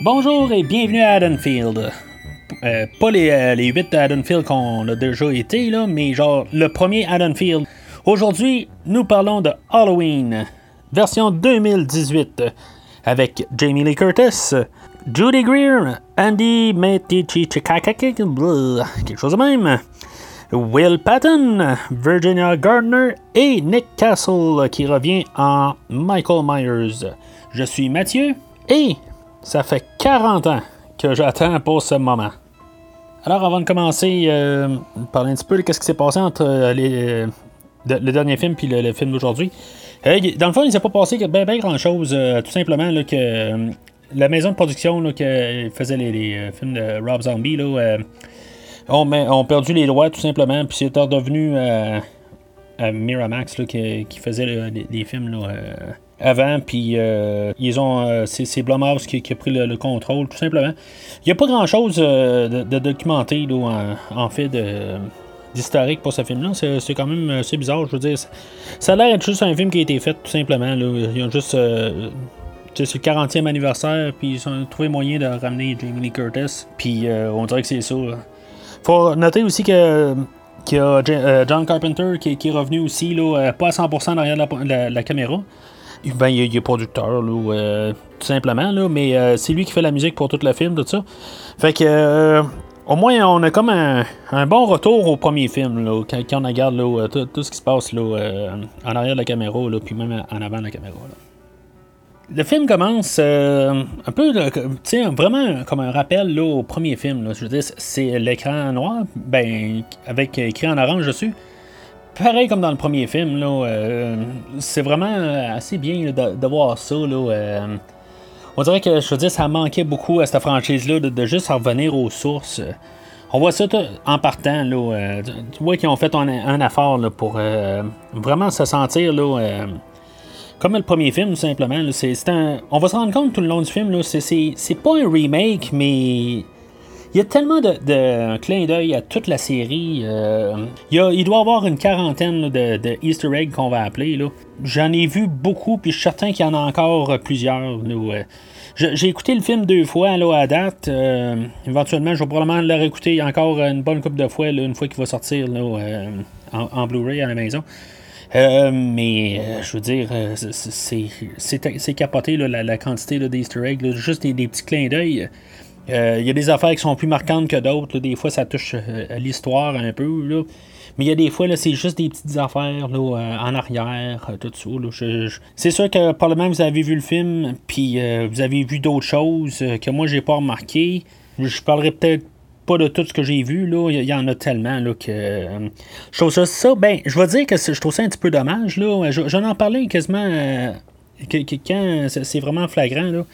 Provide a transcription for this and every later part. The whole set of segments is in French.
Bonjour et bienvenue à Haddonfield. Euh, pas les, euh, les 8 Haddonfield qu'on a déjà été, là, mais genre le premier Haddonfield. Aujourd'hui, nous parlons de Halloween, version 2018, avec Jamie Lee Curtis, Judy Greer, Andy Metichichikakak, quelque chose de même, Will Patton, Virginia Gardner et Nick Castle qui revient en Michael Myers. Je suis Mathieu et ça fait 40 ans que j'attends pour ce moment. Alors, avant de commencer, euh, parler un petit peu de ce qui s'est passé entre euh, les, euh, le dernier film et le, film d'aujourd'hui. Euh, dans le fond, il ne s'est pas passé bien ben grand chose. tout simplement que la maison de production qui faisait les, films de Rob Zombie là, euh, ont, perdu les droits tout simplement. Puis c'est redevenu à Miramax là, qui, qui, faisait les, les, films. Là, avant, puis euh, ils ont. Euh, c'est Blumhouse qui, a pris le, le, contrôle, tout simplement. Il n'y a pas grand chose euh, de, documenté, en, fait, d'historique pour ce film-là. C'est quand même assez bizarre, je veux dire. Ça a l'air d'être juste un film qui a été fait, tout simplement. Là. Ils ont juste. c'est le 40e anniversaire, puis ils ont trouvé moyen de ramener Jamie Lee Curtis, puis on dirait que c'est ça. Là. Faut noter aussi que. Qu'il y a John Carpenter qui, est revenu aussi, là, pas à 100% derrière la caméra. Ben, il, il est producteur, là, euh, tout simplement, là, mais euh, c'est lui qui fait la musique pour tout le film, tout ça. Fait que, euh, au moins, on a comme un, bon retour au premier film, là, quand, on regarde là, tout, tout, ce qui se passe là, en arrière de la caméra, là, puis même en avant de la caméra. Là. Le film commence un peu, sais, vraiment comme un rappel là, au premier film. Là. Je veux dire, c'est l'écran noir, ben, avec écrit en orange dessus pareil comme dans le premier film, là, euh, c'est vraiment assez bien de, voir ça. Là, euh, on dirait que je veux dire, ça manquait beaucoup à cette franchise-là de, juste revenir aux sources. On voit ça en partant. Là, euh, tu vois qu'ils ont fait un, effort là, pour euh, vraiment se sentir là, comme le premier film, tout simplement. C'est, un, on va se rendre compte tout le long du film, là, c'est pas un remake, mais il y a tellement de, clins d'œil à toute la série. Euh, il, doit y avoir une quarantaine de, de, Easter eggs qu'on va appeler. Là. J'en ai vu beaucoup, puis je suis certain qu'il y en a encore plusieurs. Là, j'ai écouté le film deux fois là, à date. Euh, éventuellement, je vais probablement le réécouter encore une bonne couple de fois, là, une fois qu'il va sortir là, euh, en, Blu-ray à la maison. Euh, mais euh, je veux dire, c'est capoté là, la, quantité d'Easter eggs, là, juste des, des, petits clins d'œil. Il euh, y a des affaires qui sont plus marquantes que d'autres. Des fois, ça touche euh, l'histoire un peu. Mais il y a des fois, c'est juste des petites affaires euh, en arrière, tout ça. C'est sûr que probablement vous avez vu le film, puis vous avez vu d'autres choses que moi, j'ai pas remarqué. Je parlerai peut-être pas de tout ce que j'ai vu. Il y en a tellement que. Je trouve ça. Ben, je vais dire que je trouve ça un petit peu dommage. Là. J'en en parlais quasiment que, quand c'est vraiment flagrant.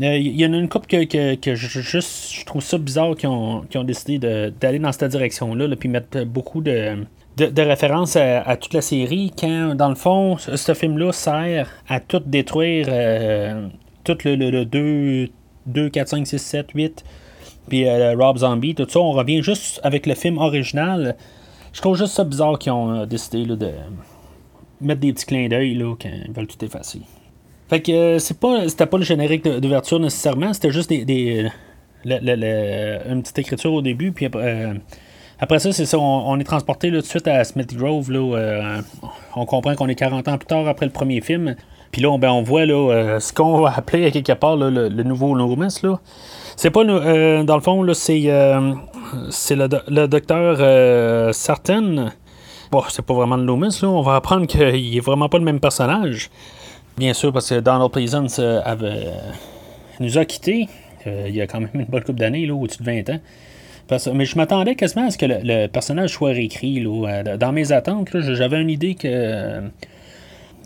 Il euh, y en a une couple que, que, je, juste, je trouve ça bizarre qu'ils ont, ont, décidé d'aller dans cette direction-là, là, puis mettre beaucoup de, de, références à, toute la série, quand, dans le fond, ce, film-là sert à tout détruire, euh, tout le, le, le 2, 2, 4, 5, 6, 7, 8, puis euh, Rob Zombie, tout ça. On revient juste avec le film original. Je trouve juste ça bizarre qu'ils ont décidé de mettre des petits clins d'œil quand ils veulent tout effacer. Fait que euh, c'est pas, c'était pas le générique d'ouverture nécessairement, c'était juste des, des une petite écriture au début, puis euh, après ça, c'est ça, on, on, est transporté tout de suite à Smith Grove. Là, euh, on comprend qu'on est 40 ans plus tard après le premier film. Puis là, on, ben, on voit là, ce qu'on va appeler quelque part le, nouveau Loomis. Là. C'est pas, euh, dans le fond, là, c'est, euh, c'est le, le docteur euh, Sartain. Bon, c'est pas vraiment le Loomis. Là. On va apprendre qu'il est vraiment pas le même personnage. Bien sûr, parce que Donald Pleasance euh, avait, nous a quittés euh, il y a quand même une bonne couple d'années, au-dessus de 20 ans. Mais je m'attendais quasiment à ce que le, personnage soit réécrit. Là, dans mes attentes, j'avais une idée que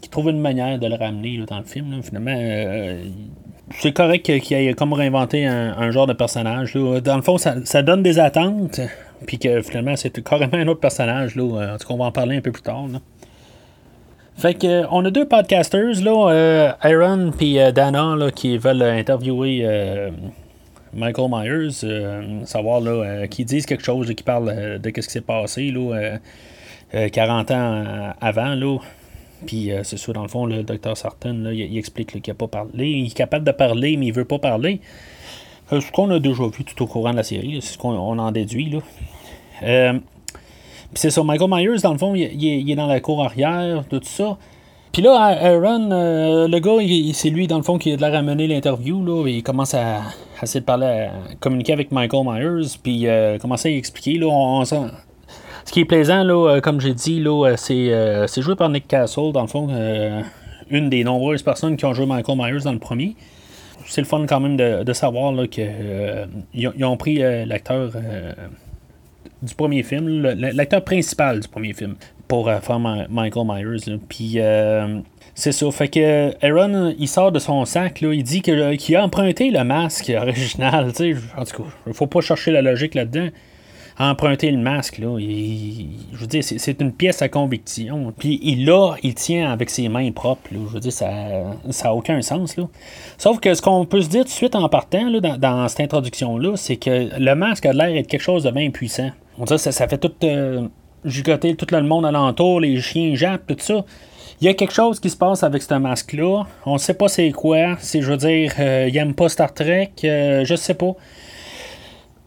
qu'il trouve une manière de le ramener dans le film. Finalement, euh, c'est correct qu'il ait comme réinventé un, genre de personnage. Dans le fond, ça, donne des attentes, puis que finalement, c'est carrément un autre personnage. Là. En tout cas, on va en parler un peu plus tard. Fait que on a deux podcasters, là, Aaron et Dana, qui veulent interviewer Michael Myers, savoir là, qui disent quelque chose, qui parlent de ce qui s'est passé là, 40 ans avant. Là. Puis euh, c'est ça, dans le fond, le docteur Sarton, il, explique qu'il n'a pas parlé. Il est capable de parler, mais il veut pas parler. Euh, ce qu'on a déjà vu tout au courant de la série, c'est ce qu'on en déduit. Là. Euh, c'est ça, Michael Myers, dans le fond, il, est dans la cour arrière, tout ça. Puis là, Aaron, le gars, c'est lui, dans le fond, qui a de la ramener l'interview. Là, il commence à, essayer de parler, à communiquer avec Michael Myers. Puis commence à y expliquer. Là, on, ce qui est plaisant, là, euh, comme j'ai dit, là, euh, euh, c'est, joué par Nick Castle, dans le fond, une des nombreuses personnes qui ont joué Michael Myers dans le premier. C'est le fun quand même de, savoir qu'ils ont pris l'acteur du premier film, l'acteur principal du premier film, pour faire Michael Myers. Puis c'est ça. Fait que Aaron, il sort de son sac, il dit qu'il a emprunté le masque original. En tout cas, faut pas chercher la logique là-dedans emprunter le masque. Là, je veux dire, c'est une pièce à conviction. Puis il l'a, il tient avec ses mains propres. je veux dire, ça n'a aucun sens. Sauf que ce qu'on peut se dire tout de suite en partant dans, cette introduction-là, c'est que le masque a l'air d'être quelque chose de bien puissant. On dirait ça, ça fait tout euh, gigoter tout le monde alentour, les chiens jappent, tout ça. Il y a quelque chose qui se passe avec ce masque-là. On ne sait pas c'est quoi. C'est, je veux dire, euh, il n'aime pas Star Trek. Euh, je sais pas.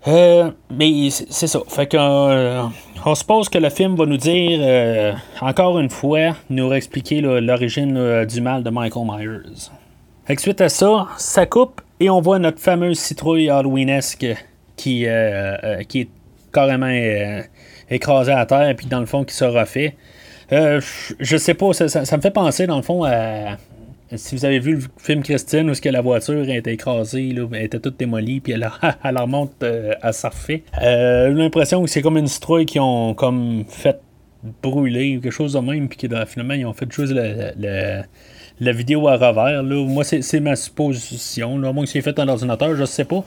Euh, mais c'est ça. Fait qu'on euh, on suppose que le film va nous dire, encore une fois, nous expliquer l'origine du mal de Michael Myers. Suite à ça, ça coupe et on voit notre fameuse citrouille Halloweenesque qui, qui est carrément écrasée à terre, puis dans le fond qui se refait. je sais pas, ça, me fait penser dans le fond à, si vous avez vu le film Christine où ce que la voiture a été écrasée, là, elle était toute démolie, puis elle, elle remonte euh, à surfer. Euh, j'ai l'impression que c'est comme une citrouille qui ont comme fait brûler quelque chose de même, puis finalement ils ont fait juste la vidéo à revers. Là. Moi, c'est ma supposition. Là. Moi, c'est fait en ordinateur, je sais pas.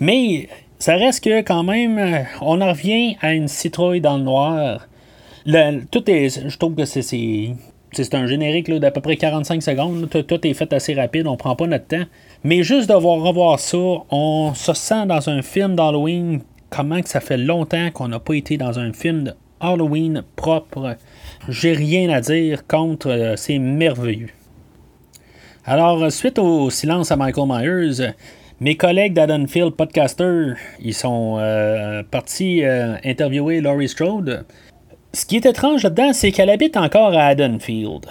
Mais ça reste que quand même, on en revient à une citrouille dans le noir. tout est, je trouve que c'est c'est un générique d'à peu près 45 secondes. Tout, est fait assez rapide, on prend pas notre temps. Mais juste de voir revoir ça, on se sent dans un film d'Halloween. Comment que ça fait longtemps qu'on n'a pas été dans un film d'Halloween propre. J'ai rien à dire contre, euh, c'est merveilleux. Alors, suite au silence à Michael Myers, mes collègues d'Adonfield Podcaster, ils sont euh, partis euh, interviewer Laurie Strode ce qui est étrange là-dedans, c'est qu'elle habite encore à Haddonfield.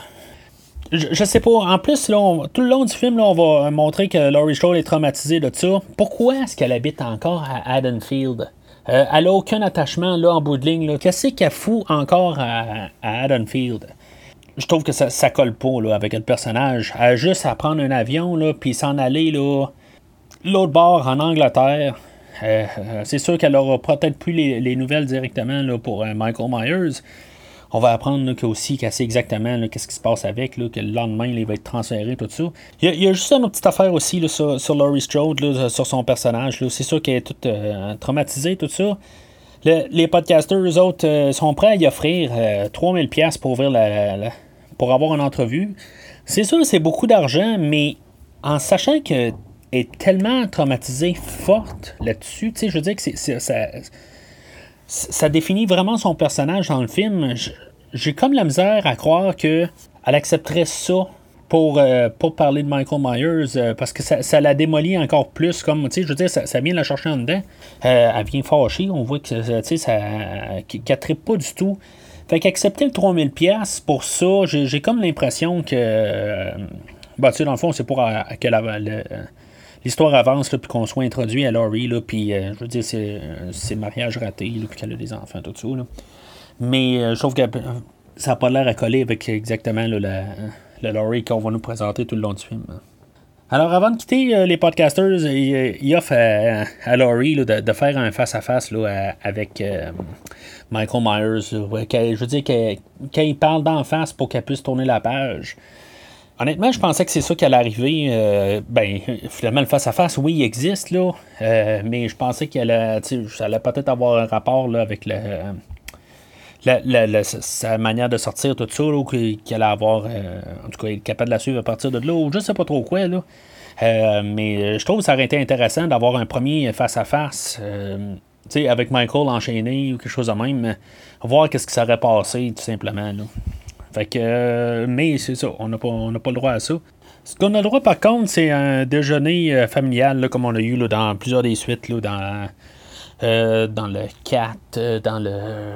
Je, sais pas. En plus, là, tout le long du film, là, on va montrer que Laurie Strode est traumatisée de ça. Pourquoi est-ce qu'elle habite encore à Haddonfield? Euh, elle n'a aucun attachement là, en bout de ligne. Qu'est-ce qu'elle fout encore à, Haddonfield? Je trouve que ça, ça colle pas là, avec le personnage. Elle a juste à prendre un avion puis s'en aller là, l'autre bord en Angleterre. Euh, euh, c'est sûr qu'elle aura peut-être plus les, nouvelles directement là, pour euh, Michael Myers. On va apprendre aussi qu'elle sait exactement qu'est-ce qui se passe avec, que le lendemain, il va être transféré, tout ça. Il y, a, juste une petite affaire aussi sur, sur, Laurie Strode, sur son personnage. C'est sûr qu'elle est toute traumatisée, tout ça. les podcasters, eux autres, sont prêts à y offrir 3000$ pour, ouvrir la, pour avoir une entrevue. C'est sûr, c'est beaucoup d'argent, mais en sachant que est tellement traumatisée, forte là-dessus. Tu sais, je veux dire que c'est, ça, ça définit vraiment son personnage dans le film. J'ai comme la misère à croire que elle accepterait ça pour, euh, pour parler de Michael Myers euh, parce que ça, la démolit encore plus. Comme, je veux dire, ça, vient la chercher en dedans. Euh, elle vient fâchée. On voit que, ça, qu'elle tripe pas du tout. Fait qu'accepter le 3000$ pour ça, j'ai, comme l'impression que. bah, tu sais, dans le fond, c'est pour que la, l'histoire avance, puis qu'on soit introduit à Laurie, là, puis euh, je veux dire, c'est, euh, c'est mariage raté, puis qu'elle a des enfants, tout ça. Là. Mais euh, je trouve que ça n'a pas l'air à coller avec exactement la, la Laurie qu'on va nous présenter tout le long du film. Alors, avant de quitter les podcasters, il, offre à, Laurie de, faire un face-à-face avec Michael Myers. je veux dire, qu'il parle d'en face pour qu'elle puisse tourner la page. Honnêtement, je pensais que c'est ça qui allait arriver. Euh, ben, finalement, le face-à-face, oui, il existe, là. Euh, mais je pensais qu'il allait, ça allait peut-être avoir un rapport là, avec le, sa manière de sortir, tout ça, qu'il allait avoir. en tout cas, il est capable de la suivre à partir de là, ou je sais pas trop quoi, là. mais je trouve que ça aurait été intéressant d'avoir un premier face-à-face. avec Michael enchaîné ou quelque chose de même, voir qu'est-ce qui serait passé tout simplement. Là. Fait que, euh, mais c'est ça, on n'a pas, pas le droit à ça. Ce qu'on a le droit, par contre, c'est un déjeuner euh, familial, comme on a eu dans plusieurs des suites, dans, euh, dans le 4, dans le,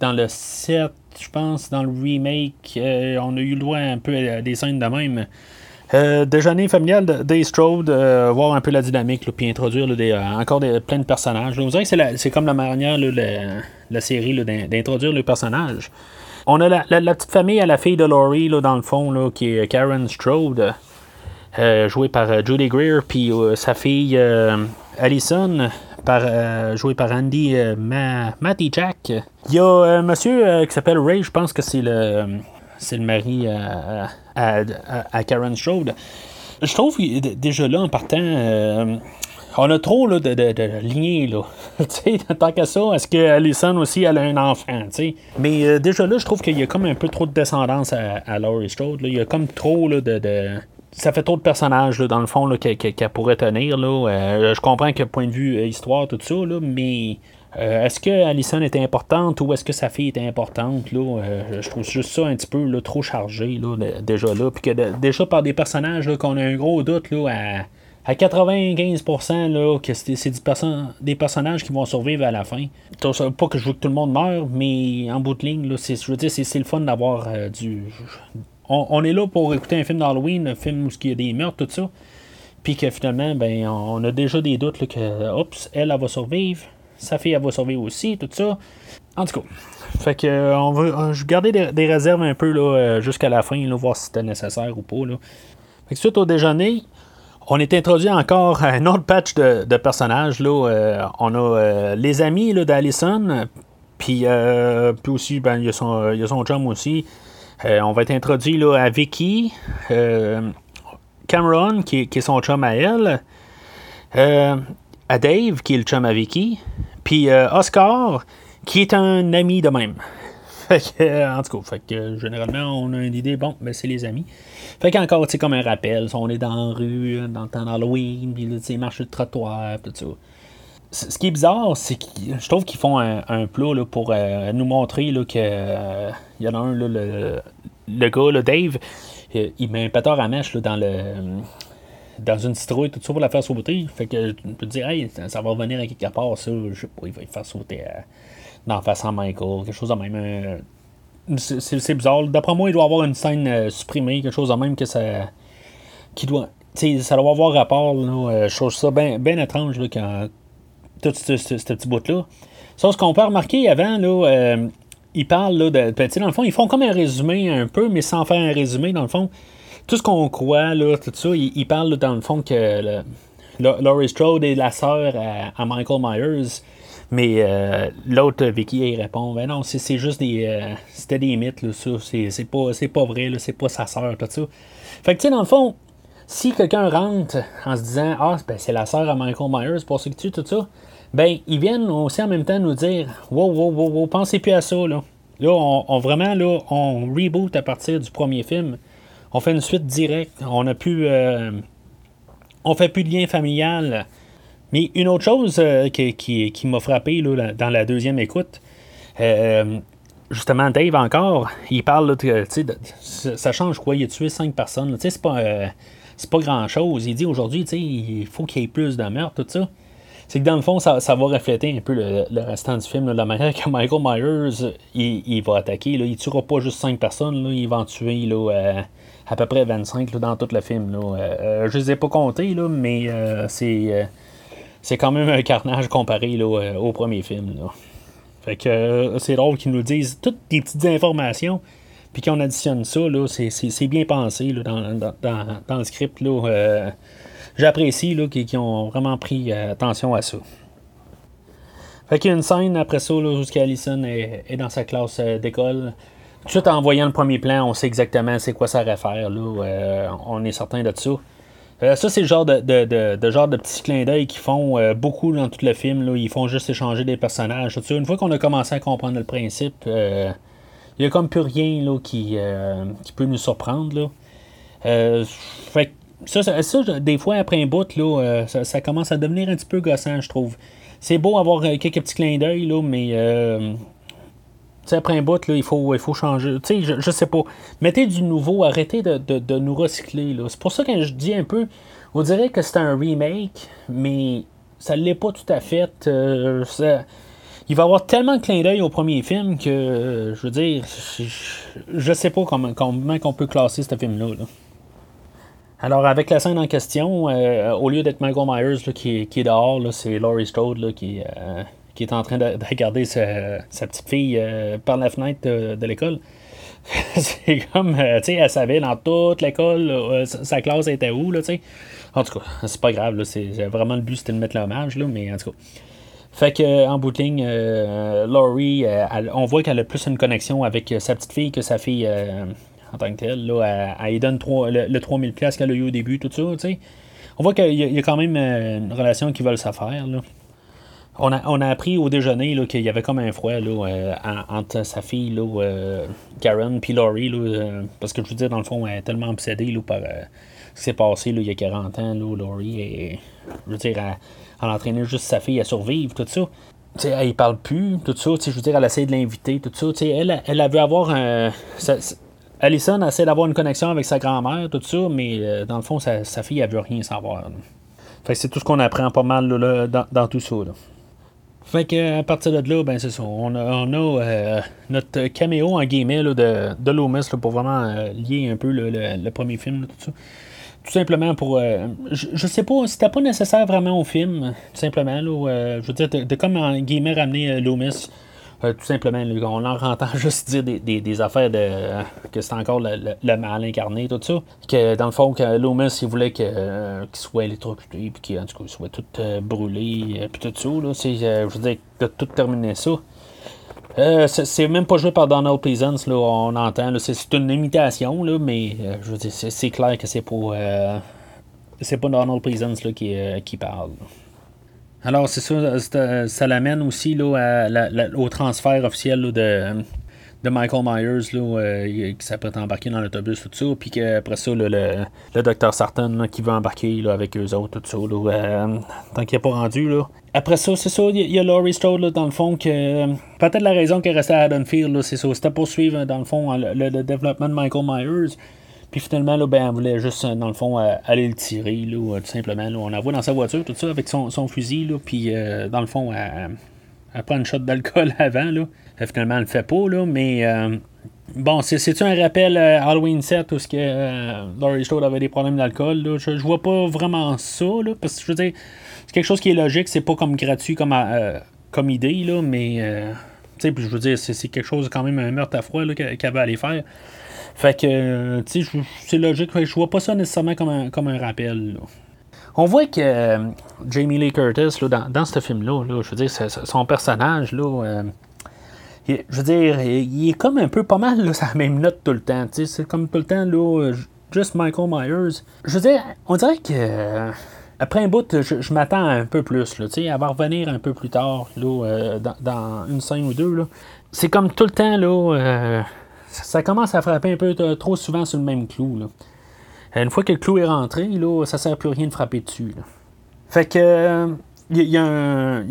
dans le 7, je pense, dans le remake. on a eu le droit un peu à des scènes de même. déjeuner familial de Strode, voir un peu la dynamique, puis introduire encore des, plein de personnages. Vous que c'est comme la manière, la, la, série, d'introduire les personnages. On a la, petite famille à la fille de Laurie, là, dans le fond, là, qui est Karen Strode, euh, jouée par euh, Judy Greer, puis euh, sa fille Allison, jouée par Andy Matty Jack. Il y a un monsieur qui s'appelle Ray, je pense que c'est le, c'est le mari à, Karen Strode. Je trouve déjà là, en partant on a trop là, de, de, de lignées, là. tant qu'à ça, est-ce que Alison aussi elle a un enfant, sais? Mais euh, déjà là, je trouve qu'il y a comme un peu trop de descendance à, Laurie Strode. Il y a comme trop là, de, Ça fait trop de personnages, là, dans le fond, qu'elle pourrait tenir. Là. Euh, je comprends que point de vue euh, histoire, tout ça, là, mais. est-ce que Allison était importante ou est-ce que sa fille était importante? Là? je trouve juste ça un petit peu là, trop chargé là, déjà là. Puis que déjà par des personnages qu'on a un gros doute là, à, à 95%, là, que c'est des, personnages qui vont survivre à la fin. Pas que je veux que tout le monde meure, mais en bout de ligne, là, c'est le fun d'avoir euh, du. On, est là pour écouter un film d'Halloween, un film où il y a des meurtres, tout ça. Puis que finalement, ben, on a déjà des doutes que, oups, elle, elle va survivre. Sa fille, elle va survivre aussi, tout ça. En tout cas. Fait que euh, on va, euh, je vais garder des, réserves un peu là, jusqu'à la fin, là, voir si c'était nécessaire ou pas. Là. Fait que suite au déjeuner, on est introduit encore à un autre patch de, personnages. Euh, on a euh, les amis d'Allison, puis, euh, puis aussi, ben, il, y son, il y a son chum aussi. on va être introduit à Vicky, Cameron, qui, est son chum à elle, à Dave, qui est le chum à Vicky, puis Oscar, qui est un ami de même. En tout cas, fait que, généralement, on a une idée, bon, ben, c'est les amis. Fait qu'encore, c'est comme un rappel. On est dans la rue, dans le temps d'Halloween, puis tu sais, marche le trottoir, tout ça. Ce qui est bizarre, c'est que je trouve qu'ils font un, plat là, pour euh, nous montrer là, que euh, y en a un, là, le, le gars, là, Dave, euh, il met un pétard à mèche dans le dans une citrouille, tout ça pour la faire sauter. Fait que je peux te dire, hey, ça, va revenir à quelque part, ça, je sais pas, il va faire sauter dans la face à Michael, quelque chose de même c'est bizarre. D'après moi, il doit avoir une scène euh, supprimée, quelque chose de même que ça. qui doit. ça doit avoir rapport. Là, euh, je trouve ça bien étrange là, quand. Tout ce, petit bout-là. Ce qu'on peut remarquer avant, là, euh, ils parlent là, de. Ben, dans le fond, ils font comme un résumé un peu, mais sans faire un résumé, dans le fond. Tout ce qu'on croit, là, tout ça, ils, parlent dans le fond que Laurie Strode est la sœur à Michael Myers. Mais euh, l'autre, Vicky, il répond Ben non, c'est juste des. Euh, c'était des mythes, là, ça. C'est pas, pas vrai, c'est pas sa sœur, tout ça. Fait que, tu sais, dans le fond, si quelqu'un rentre en se disant Ah, ben, c'est la sœur à Michael Myers, pour ce que tu tout ça, ben, ils viennent aussi en même temps nous dire Wow, wow, wow, wow, pensez plus à ça, là. Là, on, vraiment, là, on reboot à partir du premier film. On fait une suite directe. On a plus. Euh, on fait plus de lien familial. Mais une autre chose euh, qui, m'a frappé dans la deuxième écoute, euh, justement, Dave encore, il parle de, ça change quoi, il a tué cinq personnes, c'est pas, euh, c'est pas grand chose. Il dit aujourd'hui, il faut qu'il y ait plus de meurtres, tout ça. C'est que dans le fond, ça, va refléter un peu le, restant du film, la manière que Michael Myers il, va attaquer. Là. Il tuera pas juste cinq personnes, là, il va en tuer là, à peu près 25 dans tout le film. Là. je les ai pas comptés, là, mais c'est c'est quand même un carnage comparé euh, au premier film. Fait que euh, c'est drôle qu'ils nous disent toutes des petites informations, puis qu'on additionne ça, c'est, bien pensé dans, le script. Euh, j'apprécie qu'ils, ont vraiment pris attention à ça. Fait qu'il y a une scène après ça où Allison est, est, dans sa classe d'école. Tout en voyant le premier plan, on sait exactement c'est quoi ça réfère. Là. on est certain de ça. Ça, c'est le genre de, de, genre de petits clins d'œil qu'ils font beaucoup dans tout le film. Ils font juste échanger des personnages. Une fois qu'on a commencé à comprendre le principe, il n'y a comme plus rien qui, peut nous surprendre. Ça, des fois, après un bout, euh, ça, commence à devenir un petit peu gossant, je trouve. C'est beau avoir euh, quelques petits clins d'œil, mais euh, après un bout, là, il, faut, il faut changer. sais je, je sais pas. Mettez du nouveau, arrêtez de, nous recycler. C'est pour ça que je dis un peu, on dirait que c'est un remake, mais ça ne l'est pas tout à fait. il va y avoir tellement de clins d'œil au premier film que, je veux dire, je, sais pas comment, comment on peut classer ce film-là. là alors, avec la scène en question, euh, au lieu d'être Michael Myers qui, est dehors, c'est Laurie Strode qui, euh, qui est en train de, regarder sa, petite fille euh, par la fenêtre de, l'école. c'est comme, tu sais, elle savait dans toute l'école, sa classe était où, là, tu sais. En tout cas, c'est pas grave, c'est vraiment le but, c'était de mettre l'hommage, là, mais en tout cas. Fait que en Laurie, on voit qu'elle a plus une connexion avec sa petite fille que sa fille en tant que tel. Là, elle, donne le, le 3000 qu'elle a eu au début, tout ça. sais. On voit qu'il y, a quand même euh, une relation qui veulent s'affaire. Là. On a, on a appris au déjeuner qu'il y avait comme un froid là, euh, entre sa fille là, euh, Karen et Laurie. parce que je veux dire, dans le fond, elle est tellement obsédée là, par ce qui s'est passé là, il y a 40 ans. Là, Laurie, je veux dire, elle, elle entraîné juste sa fille à survivre, tout ça. elle ne parle plus, tout ça. Je veux dire, elle essaie de l'inviter, tout ça. Elle, elle, elle veut avoir un. Allison essaie d'avoir une connexion avec sa grand-mère, tout ça, mais euh, dans le fond, sa, fille, elle veut rien savoir. Fait c'est tout ce qu'on apprend pas mal dans, tout ça. Fait que à partir de là, ben c'est ça. On a, euh, notre caméo en guillemets de, de Loomis pour vraiment euh, lier un peu le, premier film, tout ça. Tout simplement pour. je, je, sais pas, c'était pas nécessaire vraiment au film, tout simplement. je veux dire, de, comme en guillemets ramener Loomis euh, tout simplement, on leur entend juste dire des, affaires de que c'est encore le, mal incarné, tout ça. Que dans le fond, que Loomis, il voulait euh, qu'il soit électrocuté, puis qu'il soit tout euh, brûlé, puis tout ça. Là, je veux dire, de tout terminer ça. c'est même pas joué par Donald Pleasance, là, on entend. C'est une imitation, là, mais je veux dire, c'est clair que c'est c'est pas Donald Pleasance là, qui, qui parle. Alors, c'est ça, ça l'amène aussi là, au transfert officiel de, de Michael Myers là, euh, qui s'apprête à embarquer dans l'autobus, tout ça. Puis qu'après ça, le, le docteur Sarton qui veut embarquer là, avec eux autres, tout ça. Euh, tant qu'il n'est pas rendu. Là. Après ça, c'est ça, il y, a Laurie Strode dans le fond que. Peut-être la raison qu'elle restait à Haddonfield, c'est ça. C'était pour suivre dans le fond le développement de Michael Myers. Puis finalement, là, ben, elle voulait juste, dans le fond, euh, aller le tirer, là, tout simplement. Là. On la voit dans sa voiture, tout ça, avec son, fusil, là, puis euh, dans le fond, elle, prend une shot d'alcool avant. Là. Euh, finalement, elle le fait pas, là, mais bon, c'est-tu un rappel Halloween 7 où ce que Laurie Strode avait des problèmes d'alcool? Je, je vois pas vraiment ça, là, parce que je veux dire, c'est quelque chose qui est logique, c'est pas comme gratuit comme, comme idée, là, mais je veux dire, c'est quelque chose quand même un meurtre à froid qu'elle va aller faire. Fait que, tu sais, c'est logique. Je vois pas ça nécessairement comme un, comme un rappel. On voit que euh, Jamie Lee Curtis, là, dans, ce film-là, je veux dire, son personnage, là, euh, je veux dire, il est comme un peu pas mal là, sa même note tout le temps. C'est comme tout le temps, là, juste Michael Myers. Je veux dire, on dirait que. Euh, après un bout, je, m'attends un peu plus, là, elle va revenir un peu plus tard, là, dans, dans, une scène ou deux. C'est comme tout le temps, là, ça commence à frapper un peu trop souvent sur le même clou. Là. Une fois que le clou est rentré, là, ça sert plus rien de frapper dessus. Fait que il y, a, un,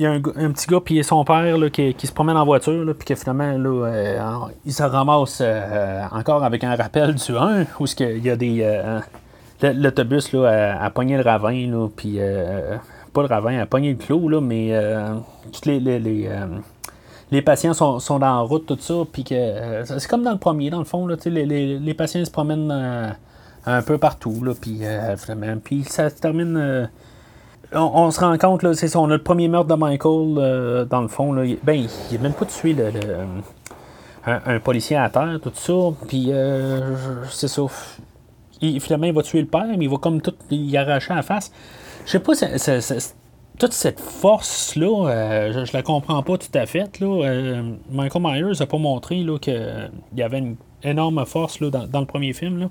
petit gars puis son père qui, se promène en voiture puis que finalement là, euh, il se ramasse euh, encore avec un rappel du 1 où il y a des euh, l'autobus là a, pogné le ravin puis pas le ravin a pogné le clou là mais toutes les les patients sont, sont la route, tout ça, puis que euh, c'est comme dans le premier, dans le fond, là, les, les, les patients se promènent euh, un peu partout, là, puis euh, puis ça se termine. On, se rend compte, là, c'est ça, on a le premier meurtre de Michael, dans le fond, là, ben, il n'a même pas tué le, un, policier à terre, tout ça, puis c'est ça. Il, finalement, il va tuer le père, mais il va comme tout y arracher la face. Je sais pas, toute cette force-là, je, je, la comprends pas tout à fait. Là. Michael Myers n'a pas montré qu'il y avait une énorme force là, dans, le premier film. Là.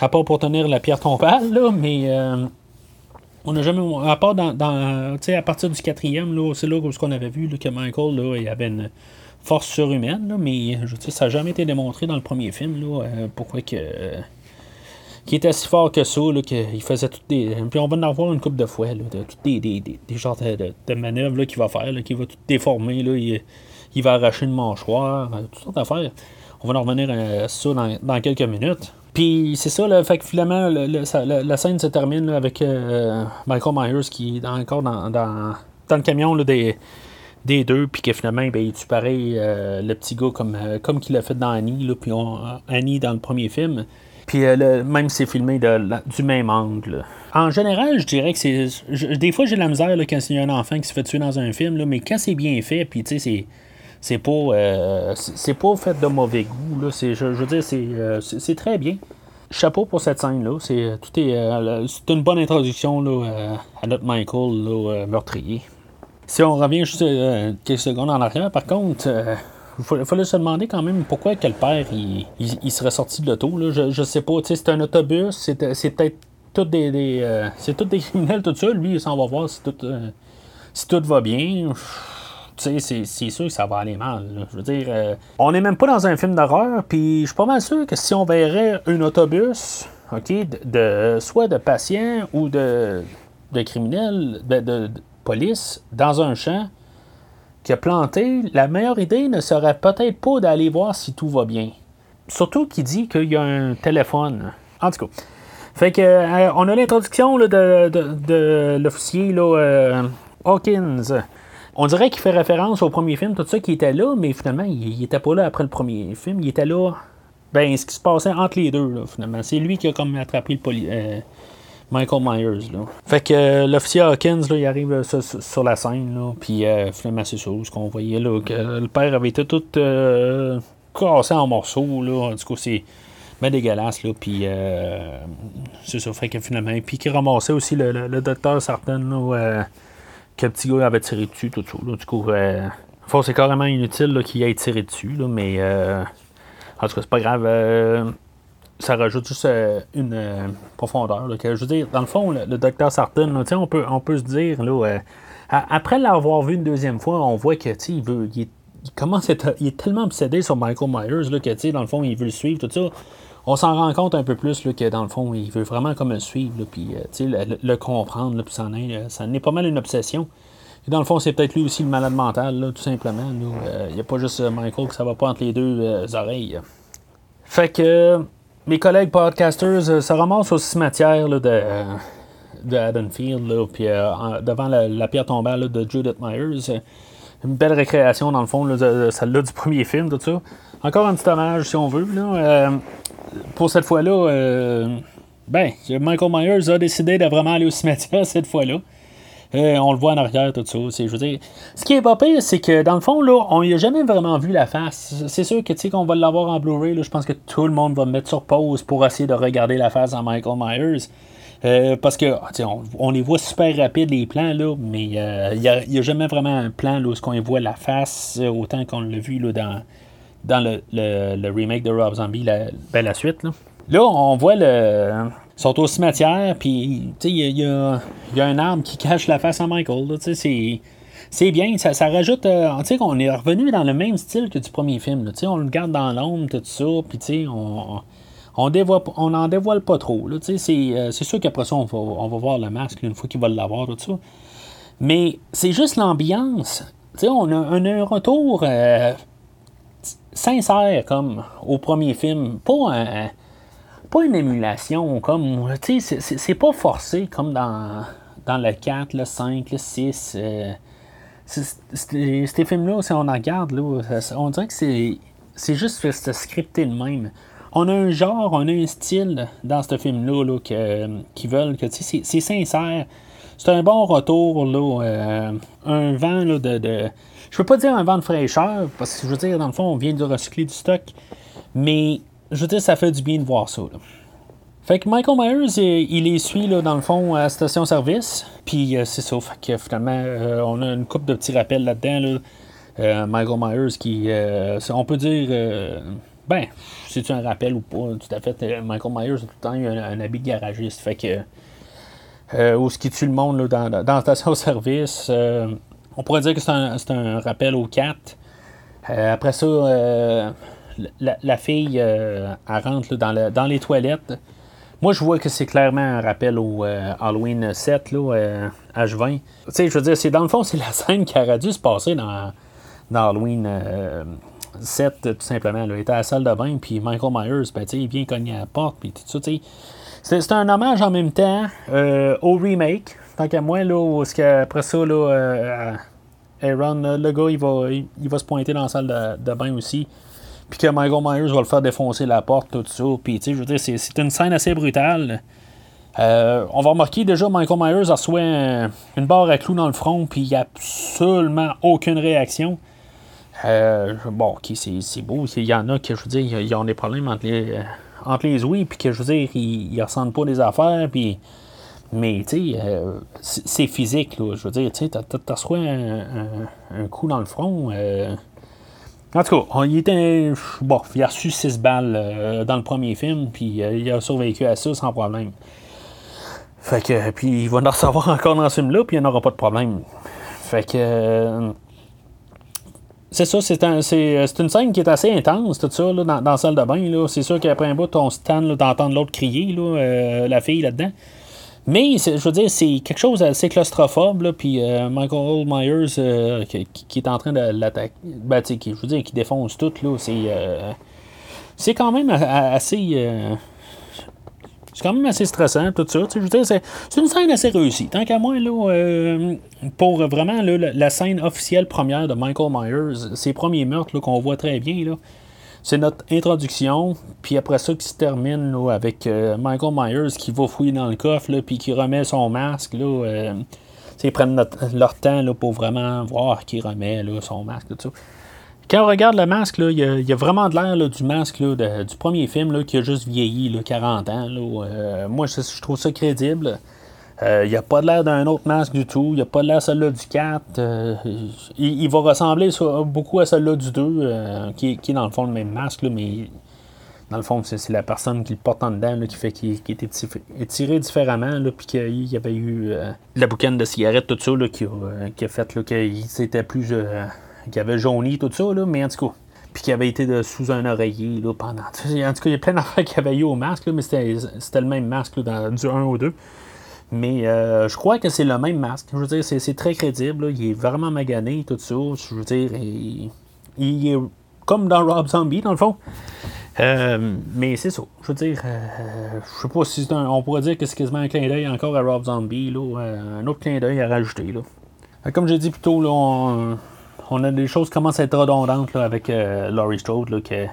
À part pour tenir la pierre tombale, là, mais on n'a jamais. À part dans. à partir du quatrième, c'est là où on avait vu que Michael là, il avait une force surhumaine, mais je ça n'a jamais été démontré dans le premier film. Là, euh, pourquoi que. Euh, qui était si fort que ça, qu'il faisait toutes des. Puis on va en avoir une couple de fois, de, toutes des, des, des, genres de, manœuvres qu'il va faire, qu'il va tout déformer, il, va arracher une mâchoire, euh, toutes sortes d'affaires. On va en revenir à ça dans, quelques minutes. Puis c'est ça, fait que finalement, la, scène se termine avec Michael Myers qui est encore dans, dans, dans le camion des, des deux, puis que finalement, ben, il tue pareil euh, le petit gars comme, euh, comme qu'il a fait dans Annie, puis Annie dans le premier film. Puis euh, même c'est filmé de, du même angle. En général, je dirais que c'est. des fois, j'ai de la misère quand il y a un enfant qui se fait tuer dans un film, mais quand c'est bien fait, puis tu sais, c'est. C'est pas, c'est pas fait de mauvais goût. Là. Je, je veux dire, c'est très bien. Chapeau pour cette scène-là. C'est, tout est, c'est une bonne introduction là, à notre Michael là, meurtrier. Si on revient juste euh, quelques secondes en arrière, par contre, euh, il fallait se demander quand même pourquoi que le père il, serait sorti de l'auto. Je, je sais pas, c'est un autobus, c'est peut-être tout des, euh, c'est tout des criminels, tout ça. Lui, il s'en va voir si tout, si tout va bien. C'est, c'est sûr que ça va aller mal. Je veux dire, on n'est même pas dans un film d'horreur, puis je suis pas mal sûr que si on verrait un autobus, ok, de, soit de patients ou de, de criminels, de police dans un champ a planté, la meilleure idée ne serait peut-être pas d'aller voir si tout va bien. Surtout qu'il dit qu'il y a un téléphone. En tout cas. Fait que euh, on a l'introduction de, l'officier euh, Hawkins. On dirait qu'il fait référence au premier film, tout ça qui était là, mais finalement, il, était pas là après le premier film. Il était là. Ben, ce qui se passait entre les deux, finalement. C'est lui qui a comme attrapé le, poli euh, Michael Myers. Là. Fait que euh, l'officier Hawkins, là, arrive euh, sur, la scène, là, puis euh, finalement, c'est ça, ce qu'on voyait, là, que le père avait été tout cassé en morceaux, là, du coup, c'est bien dégueulasse, là, puis c'est ça, fait que finalement, puis qui ramassait aussi le, docteur Sarton, là, que le petit gars avait tiré dessus, tout ça, du coup, c'est carrément inutile qu'il ait tiré dessus, là, mais en tout cas, c'est pas grave ça rajoute juste euh, une euh, profondeur. je veux dire, dans le fond, le, docteur Sarton, on, peut, on peut se dire, là, euh, après l'avoir vu une deuxième fois, on voit que il veut. Il, commence il est tellement obsédé sur Michael Myers là, que dans le fond, il veut le suivre, tout ça. On s'en rend compte un peu plus là, que dans le fond, il veut vraiment comme le suivre, puis le, le, comprendre, puis ça, ça n'est pas mal une obsession. Et dans le fond, c'est peut-être lui aussi le malade mental, tout simplement. Il n'y a pas juste Michael que ça va pas entre les deux oreilles. Fait que mes collègues podcasters euh, se au cimetière de, euh, de Haddonfield, puis euh, devant la, pierre tombale de Judith Myers. Une belle récréation, dans le fond, de, celle-là du premier film, tout ça. Encore un petit hommage, si on veut. pour cette fois-là, ben, Michael Myers a décidé de vraiment aller au cimetière cette fois-là. Euh, on le voit en arrière, tout ça. Je veux dire, ce qui est pas pire, c'est que dans le fond, là, on n'y a jamais vraiment vu la face. C'est sûr que tu sais qu'on va l'avoir en Blu-ray, je pense que tout le monde va mettre sur pause pour essayer de regarder la face de Michael Myers. Euh, parce que on, on, les voit super rapides les plans là, mais il euh, n'y a, jamais vraiment un plan là, où on voit la face autant qu'on l'a vu là, dans, dans le, remake de Rob Zombie, la, ben, la suite. Là. là, on voit le, sont au cimetière, puis il y, a, un arbre qui cache la face à Michael. C'est, c'est bien, ça, rajoute. Euh, sais qu'on est revenu dans le même style que du premier film. Là, on le garde dans l'ombre, tout ça, puis on. On on n'en dévoile pas trop. Euh, c'est, sûr qu'après ça, on va, on va voir le masque une fois qu'il va l'avoir, tout ça. Mais c'est juste l'ambiance. On a, on a un retour euh, sincère comme au premier film. Pas un, pas une émulation comme. Tu sais, c'est pas forcé comme dans, dans le 4, le 5, le 6. Euh, ces films-là, si on en regarde, là, on dirait que c'est, juste scripté de même. On a un genre, on a un style dans ce film-là là, qui veulent que c'est, c'est sincère. C'est un bon retour, là, euh, un vent là, de, de. Je peux pas dire un vent de fraîcheur, parce que je veux dire, dans le fond, on vient de recycler du stock. Mais je veux dire, ça fait du bien de voir ça. Fait que Michael Myers, il, les suit là, dans le fond à station-service. Puis c'est ça. Fait que finalement, on a une coupe de petits rappels là-dedans. Là. Michael Myers qui, on peut dire, ben, c'est-tu un rappel ou pas, tout à fait. Michael Myers, tout le temps, il a un, habit de garagiste. Fait que, où ce qui tue le monde là, dans, dans la station-service, on pourrait dire que c'est un, rappel aux 4. après ça, la, fille, elle rentre dans, les toilettes. Moi, je vois que c'est clairement un rappel au euh, Halloween 7, là, H20. Tu sais, je veux dire, c'est dans le fond, c'est la scène qui aurait dû se passer dans, Halloween 7, euh, tout simplement. Il était à la salle de bain, puis Michael Myers, ben, il vient cogner à la porte, puis tout ça. C'est un hommage en même temps euh, au remake, tant qu'à moi, là, où après ça, là, Aaron, le gars, il va, se pointer dans la salle de bain aussi puis que Michael Myers va le faire défoncer la porte, tout ça. Puis, tu sais, je veux dire, c'est une scène assez brutale. Euh, on va remarquer déjà Michael Myers a reçoit une barre à clous dans le front, puis il n'y a absolument aucune réaction. Euh, bon, ok, c'est beau. Il y en a qui, je veux dire, ils ont des problèmes entre les, euh, entre les ouïes, puis que, je veux dire, ils, ne ressentent pas des affaires, puis. Mais, tu sais, c'est physique, là. Je veux dire, tu sais, t'as un, un, coup dans le front. En tout cas, il était. Bon, il a reçu 6 balles euh, dans le premier film, puis euh, il a survécu à ça sans problème. Fait que, puis il va en recevoir encore dans ce film-là, puis il n'y en aura pas de problème. Fait que. Euh, c'est ça, c'est un, une scène qui est assez intense, tout ça, là, dans, dans, la salle de bain. C'est sûr qu'après un bout, on se tanne d'entendre l'autre crier, là, la fille là-dedans. Mais, je veux dire, c'est quelque chose d'assez claustrophobe, là, puis euh, Michael Myers euh, qui, est en train de l'attaquer, ben, qui, je veux dire, qui défonce tout, là, c'est... Euh, c'est quand même assez... c'est quand même assez stressant, tout ça. Je veux dire, c'est, une scène assez réussie. Tant qu'à moi, là, pour vraiment la, la, scène officielle première de Michael Myers, ses premiers meurtres qu'on voit très bien, là, c'est notre introduction, puis après ça qui se termine avec euh, Michael Myers qui va fouiller dans le coffre, là, puis qui remet son masque. Là, euh, ils prennent leur temps là, pour vraiment voir qui remet là, son masque. Tout ça. Quand on regarde le masque, il y, a vraiment de l'air du masque du premier film qui a juste vieilli 40 ans. Euh, moi, je, trouve ça crédible. Il euh, n'y a pas l'air d'un autre masque du tout. Il n'y a pas l'air celui-là du 4. Euh, il, va ressembler beaucoup à celui-là du 2, euh, qui, est dans le fond le même masque, mais dans le fond, c'est la personne qui le porte en dedans qui fait qu'il était tiré différemment, puis qu'il y avait eu la boucane de cigarettes, tout ça, qui, a, fait qu'il s'était plus. qu'il avait jauni, tout ça, mais en tout cas puis qui avait été sous un oreiller pendant. En tout cas, il y a plein d'affaires qui avaient eu au masque, mais c'était le même masque dans, du 1 au 2. Mais euh, je crois que c'est le même masque. Je veux dire, c'est, très crédible. Il est vraiment magané, tout ça. Je veux dire, il, est comme dans Rob Zombie, dans le fond. Euh, mais c'est ça. Je veux dire, euh, je sais pas si c'est un, on pourrait dire que c'est quasiment un clin d'œil encore à Rob Zombie. Là, un autre clin d'œil à rajouter. Là. Comme j'ai dit plus tôt, là, on, a des choses qui commencent à être redondantes là, avec Laurie Strode. Là, que,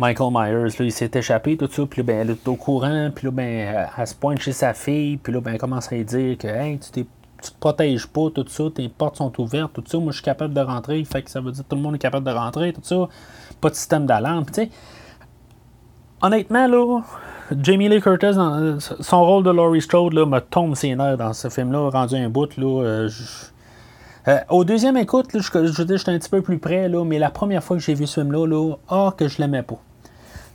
Michael Myers, là, il s'est échappé, tout ça, puis là, ben, elle est au courant, puis là, ben, elle se pointe chez sa fille, puis là, ben, elle commence à lui dire que, hey, tu, tu te protèges pas, tout ça, tes portes sont ouvertes, tout ça, moi, je suis capable de rentrer, fait que ça veut dire que tout le monde est capable de rentrer, tout ça, pas de système d'alarme, tu sais. Honnêtement, là, Jamie Lee Curtis, son rôle de Laurie Strode, là, me tombe ses nerfs dans ce film-là, rendu un bout, là, euh, euh, au deuxième écoute, je, je, je, j'étais un petit peu plus près, là, mais la première fois que j'ai vu ce film-là, là, ah, que je l'aimais pas.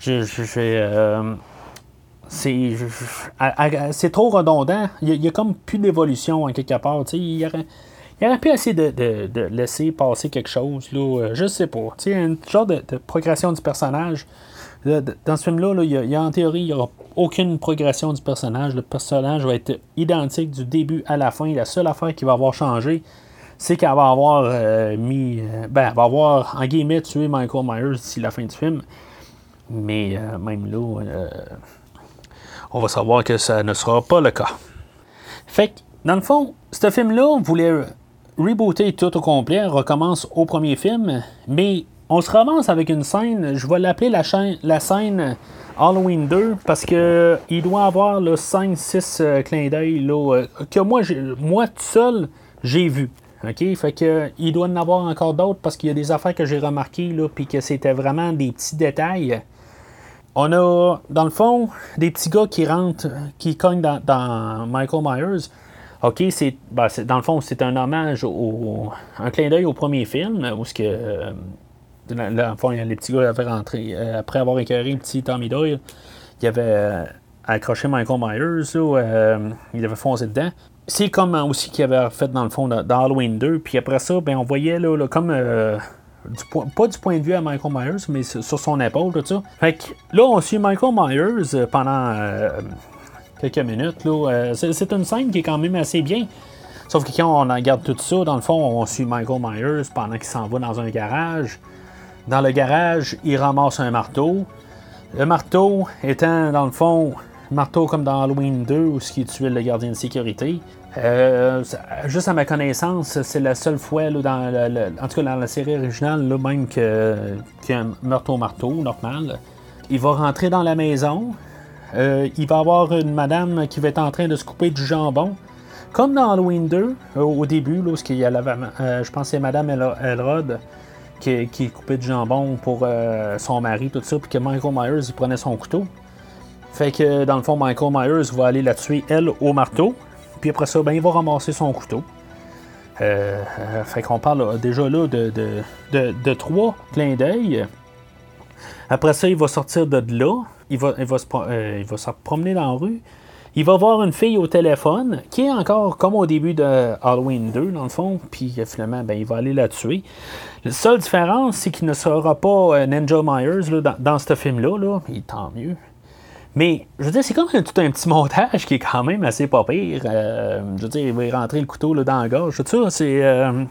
Euh, c'est, trop redondant. Il n'y a, comme plus d'évolution en quelque part. Il y aurait, il aurait pu essayer de, laisser passer quelque chose. Là, euh, je sais pas. Un genre de, progression du personnage. Dans ce film-là, il y, a, en théorie, il n'y aura aucune progression du personnage. Le personnage va être identique du début à la fin. La seule affaire qui va avoir changé, c'est qu'elle va avoir euh, mis. ben, elle va avoir, en guillemets, tué Michael Myers d'ici la fin du film. Mais euh, même là, euh, on va savoir que ça ne sera pas le cas. Fait que, dans le fond, ce film-là, on voulait rebooter tout au complet, on recommence au premier film, mais on se ramasse avec une scène, je vais l'appeler la, la, scène Halloween 2, parce que il doit avoir 5-6 euh, clins d'œil que moi, moi tout seul, j'ai vu. OK? Fait que il doit en avoir encore d'autres parce qu'il y a des affaires que j'ai remarquées, puis que c'était vraiment des petits détails on a, dans le fond, des petits gars qui rentrent, qui cognent dans, Michael Myers. OK, ben, c'est, dans le fond, c'est un hommage, au, un clin d'œil au premier film, où ce que, euh, dans fond, les petits gars avaient rentré, euh, après avoir écœuré le petit Tommy Doyle, il avait euh, accroché Michael Myers, il avait foncé dedans. C'est comme aussi qu'il avait fait dans le fond dans, Halloween 2, puis après ça, ben, on voyait là, comme pas du point de vue à Michael Myers, mais sur son épaule, tout ça. Fait que là, on suit Michael Myers euh, pendant euh, quelques minutes. Euh, c'est une scène qui est quand même assez bien. Sauf que quand on regarde tout ça, dans le fond, on suit Michael Myers pendant qu'il s'en va dans un garage. Dans le garage, il ramasse un marteau. Le marteau étant, dans le fond, marteau comme dans Halloween 2 où ce qui tuait le gardien de sécurité. Euh, juste à ma connaissance, c'est la seule fois, dans en tout cas dans la série originale, même qu'il y a un meurtre au marteau normal. Il va rentrer dans la maison. Euh, il va avoir une madame qui va être en train de se couper du jambon. Comme dans Halloween 2, euh, au début, je pense que c'est Madame Elrod qui, qui coupait du jambon pour son mari, tout ça, puis que Michael Myers prenait son couteau. Fait que dans le fond, Michael Myers va aller la tuer, elle, au marteau. Puis après ça, ben, il va ramasser son couteau. Euh, euh, fait qu'on parle déjà là de, de, trois clins d'œil. Après ça, il va sortir de là. Il va, se, euh, promener dans la rue. Il va voir une fille au téléphone qui est encore comme au début de Halloween 2, dans le fond. Puis finalement, ben, il va aller la tuer. La seule différence, c'est qu'il ne sera pas Ninja Myers là, dans, ce film-là. Là. Tant mieux. Mais, je veux dire, c'est comme tout un petit montage qui est quand même assez pas pire. Euh, je veux dire, il va rentrer le couteau là, dans la gorge. Tout ça, c'est. Euh,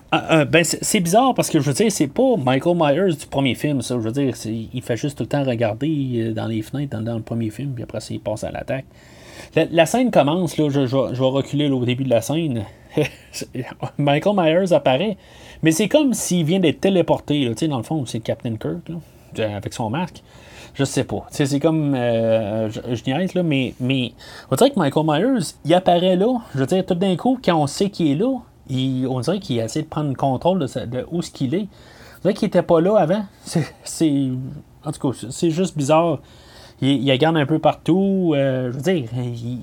ben, c'est bizarre parce que, je veux dire, c'est pas Michael Myers du premier film, ça. Je veux dire, il fait juste tout le temps regarder euh, dans les fenêtres dans, le premier film, puis après, il passe à l'attaque. La, scène commence, là, je, vais reculer au début de la scène. Michael Myers apparaît, mais c'est comme s'il vient d'être téléporté. Là, dans le fond, c'est Captain Kirk, là, avec son masque. Je sais pas. C'est comme. Euh, je, je niaise, là, mais, mais. On dirait que Michael Myers, il apparaît là. Je veux dire, tout d'un coup, quand on sait qu'il est là, on dirait qu'il essaie de prendre le contrôle de, où ce qu'il est. On dirait qu'il était pas là avant. C'est. En tout cas, c'est juste bizarre. Il, il regarde un peu partout. Euh, je veux dire,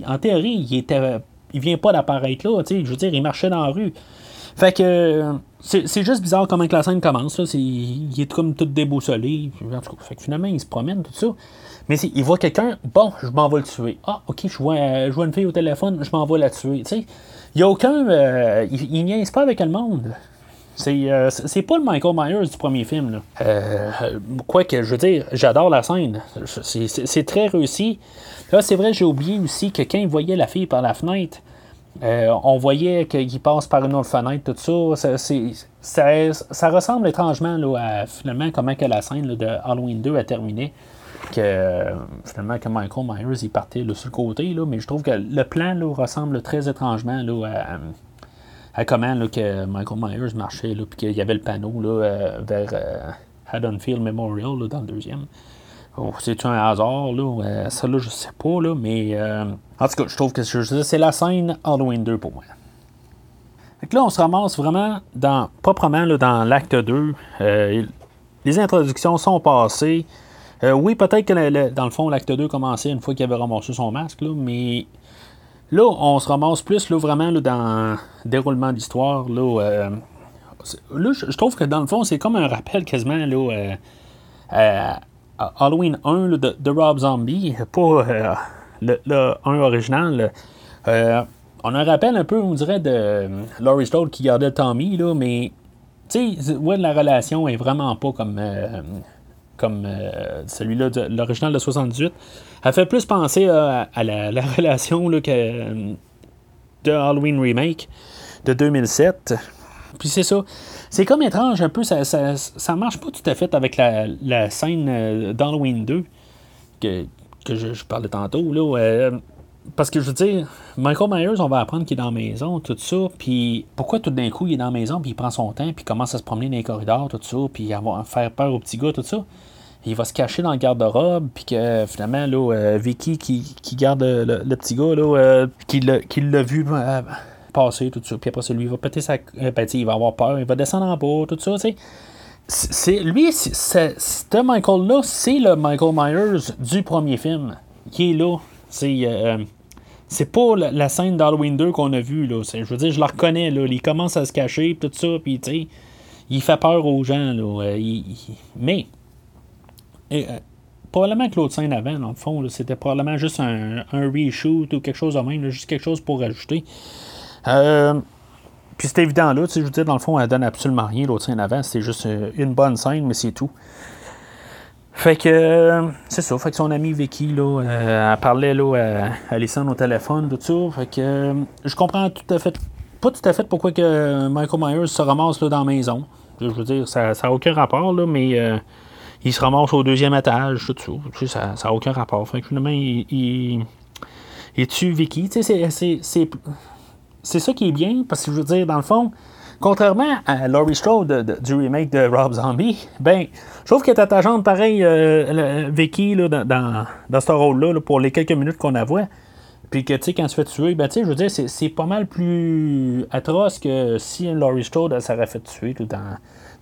en théorie, il était. Il vient pas d'apparaître là. Je veux dire, il marchait dans la rue. Fait que c'est juste bizarre comment que la scène commence. Là. il est comme tout déboussolé. Fait que finalement, il se promène, tout ça. Mais il voit quelqu'un, bon, je m'en vais le tuer. Ah, ok, je vois, je vois une fille au téléphone, je m'en vais la tuer. il n'y a aucun. Euh, il, il niaise pas avec le monde. Euh, c'est pas le Michael Myers du premier film. Là. Euh, quoi que, je veux dire, j'adore la scène. C'est très réussi. Là, c'est vrai, j'ai oublié aussi que quand il voyait la fille par la fenêtre, euh, on voyait qu'il passe par une autre fenêtre, tout ça. Ça, ressemble étrangement à finalement comment que la scène de Halloween 2 a terminé. Que finalement que Michael Myers il partait sur le côté, là, mais je trouve que le plan ressemble très étrangement à, comment que Michael Myers marchait, puis qu'il y avait le panneau euh, vers euh, Haddonfield Memorial dans le deuxième. Oh, c'est un hasard, là. Euh, ça, là, je sais pas, là, mais. Euh, en tout cas, je trouve que c'est la scène Halloween 2 pour moi. Donc là, on se ramasse vraiment dans, proprement là, dans l'acte 2. Euh, les introductions sont passées. oui, peut-être que dans le fond, l'acte 2 commençait une fois qu'il avait ramassé son masque, là, mais là, on se ramasse plus là, vraiment dans le déroulement d'histoire. Là, là je trouve que dans le fond, c'est comme un rappel quasiment là, Halloween 1 de, Rob Zombie, pas euh, le, 1 original. Euh, on a un rappel un peu, on dirait, de Laurie Strode qui gardait Tommy, là, mais tu sais, ouais, la relation est vraiment pas comme, euh, comme celui-là de l'original de 78. Elle fait plus penser à, la, relation là, que, de Halloween Remake de 2007. Puis c'est ça. C'est comme étrange un peu, ça, ça, marche pas tout à fait avec la, scène euh, d'Halloween 2 que, je, parlais tantôt. Là, euh, parce que je veux dire, Michael Myers, on va apprendre qu'il est dans la maison, tout ça, puis pourquoi tout d'un coup il est dans la maison, puis il prend son temps, puis commence à se promener dans les corridors, tout ça, puis va faire peur au petit gars, tout ça. Il va se cacher dans le garde-robe, puis que finalement, là, euh, Vicky qui, garde le, petit gars, là, qui l'a vu passer, tout ça. Puis après, lui, il va péter sa. Euh, ben, il va avoir peur, il va descendre en bas, tout ça, tu sais. C'est, lui, ce Michael-là, c'est le Michael Myers du premier film qui est là. C'est, euh, c'est pas la, scène d'Halloween 2 qu'on a vue. Là. Je veux dire, je la reconnais. Là. Il commence à se cacher, tout ça, puis il fait peur aux gens. Là. Euh, mais, euh, probablement que l'autre scène avant, dans le fond, c'était probablement juste un, reshoot ou quelque chose de même, juste quelque chose pour rajouter. Euh, puis c'est évident là, je veux dire, dans le fond, elle donne absolument rien, l'autre scène avant, c'était juste une bonne scène, mais c'est tout. Fait que c'est ça, fait que son ami Vicky là, elle parlait là, à Alison au téléphone, tout ça. Fait que je comprends tout à fait, pas tout à fait pourquoi que Michael Myers se ramasse là, dans la maison. Je veux dire, ça n'a aucun rapport, là, mais euh, il se ramasse au deuxième étage, tout ça. ça n'a aucun rapport. Fait que finalement, il, il, tue Vicky. C'est ça qui est bien, parce que je veux dire, dans le fond, contrairement à Laurie Strode du remake de Rob Zombie, ben, je trouve qu'elle est attachante pareil, euh, Vicky, là, dans, dans, ce rôle-là, pour les quelques minutes qu'on la voit. Puis que, tu sais, quand elle se fait tuer, ben, tu sais, je veux dire, c'est pas mal plus atroce que si Laurie Strode, elle s'aurait fait tuer tout dans,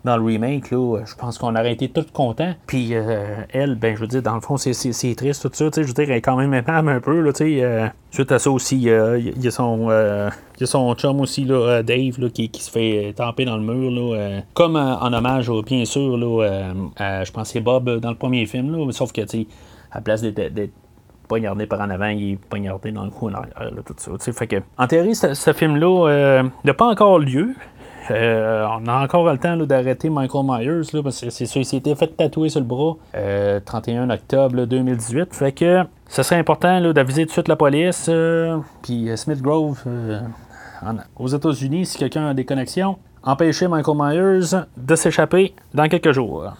dans le remake, là, je pense qu'on aurait été tous contents. Puis euh, elle, ben, je veux dire, dans le fond, c'est, triste, tout ça. Je veux dire, elle est quand même aimable un peu, là. Euh, suite à ça aussi, il y, a son, euh, y a son chum aussi, là, Dave, là, qui, qui, se fait tamper dans le mur, là, comme en hommage, bien sûr, là, à, je pense, c'est Bob dans le premier film, là, sauf que, à place d'être poignardé par en avant, il est poignardé dans le cou arrière, tout ça. Fait que, en théorie, ce, film-là euh, n'a pas encore lieu. Euh, on a encore le temps d'arrêter Michael Myers, parce que c'est sûr, il s'était fait tatouer sur le bras 31 euh, octobre 2018. Fait que ce serait important d'aviser tout de suite la police. Puis Smith Grove, aux États-Unis, si quelqu'un a des connexions, empêcher Michael Myers de s'échapper dans quelques jours.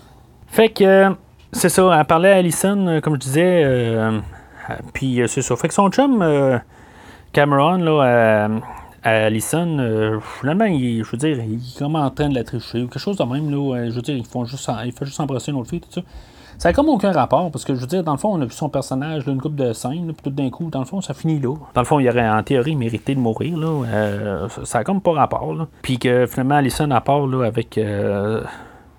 Fait que c'est ça, elle parlait à Allison, comme je disais, euh, puis euh, c'est ça. Fait que son chum, euh, Cameron, là, à Allison, finalement, il, je veux dire, il est comme en train de la tricher ou quelque chose de même. Là, je veux dire, ils font juste, il fait juste embrasser une autre fille, tout ça. Ça n'a comme aucun rapport, parce que je veux dire, dans le fond, on a vu son personnage, une coupe de scènes, puis tout d'un coup, dans le fond, ça finit là. Dans le fond, il aurait en théorie mérité de mourir, là. ça n'a comme pas rapport, là. Puis que finalement, Allison, à part, là, avec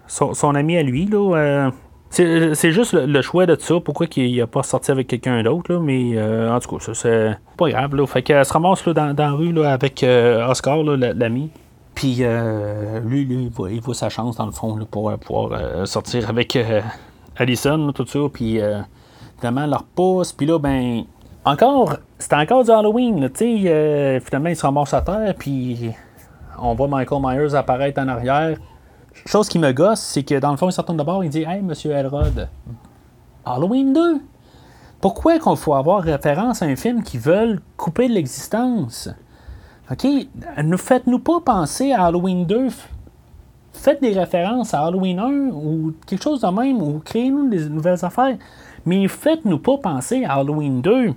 son, son, ami à lui, là, c'est juste le, choix de ça, pourquoi il n'a pas sorti avec quelqu'un d'autre, mais euh, en tout cas, c'est pas grave. Là. Fait qu'elle se ramasse dans, dans, la rue là, avec euh, Oscar, l'ami. Puis euh, lui, il, voit, sa chance dans le fond pour pouvoir sortir avec Allison, tout ça. Puis finalement, leur pousse. Puis là, ben, encore, c'était encore du Halloween. Tu sais, finalement, il se ramasse à terre. Puis on voit Michael Myers apparaître en arrière chose qui me gosse, c'est que dans le fond, il s'entend d'abord, il dit Hey, monsieur Elrod, Halloween 2 Pourquoi qu'on faut avoir référence à un film qui veulent couper de l'existence? OK Ne faites-nous pas penser à Halloween 2. Faites des références à Halloween 1 ou quelque chose de même, ou créez-nous des nouvelles affaires. Mais faites-nous pas penser à Halloween 2.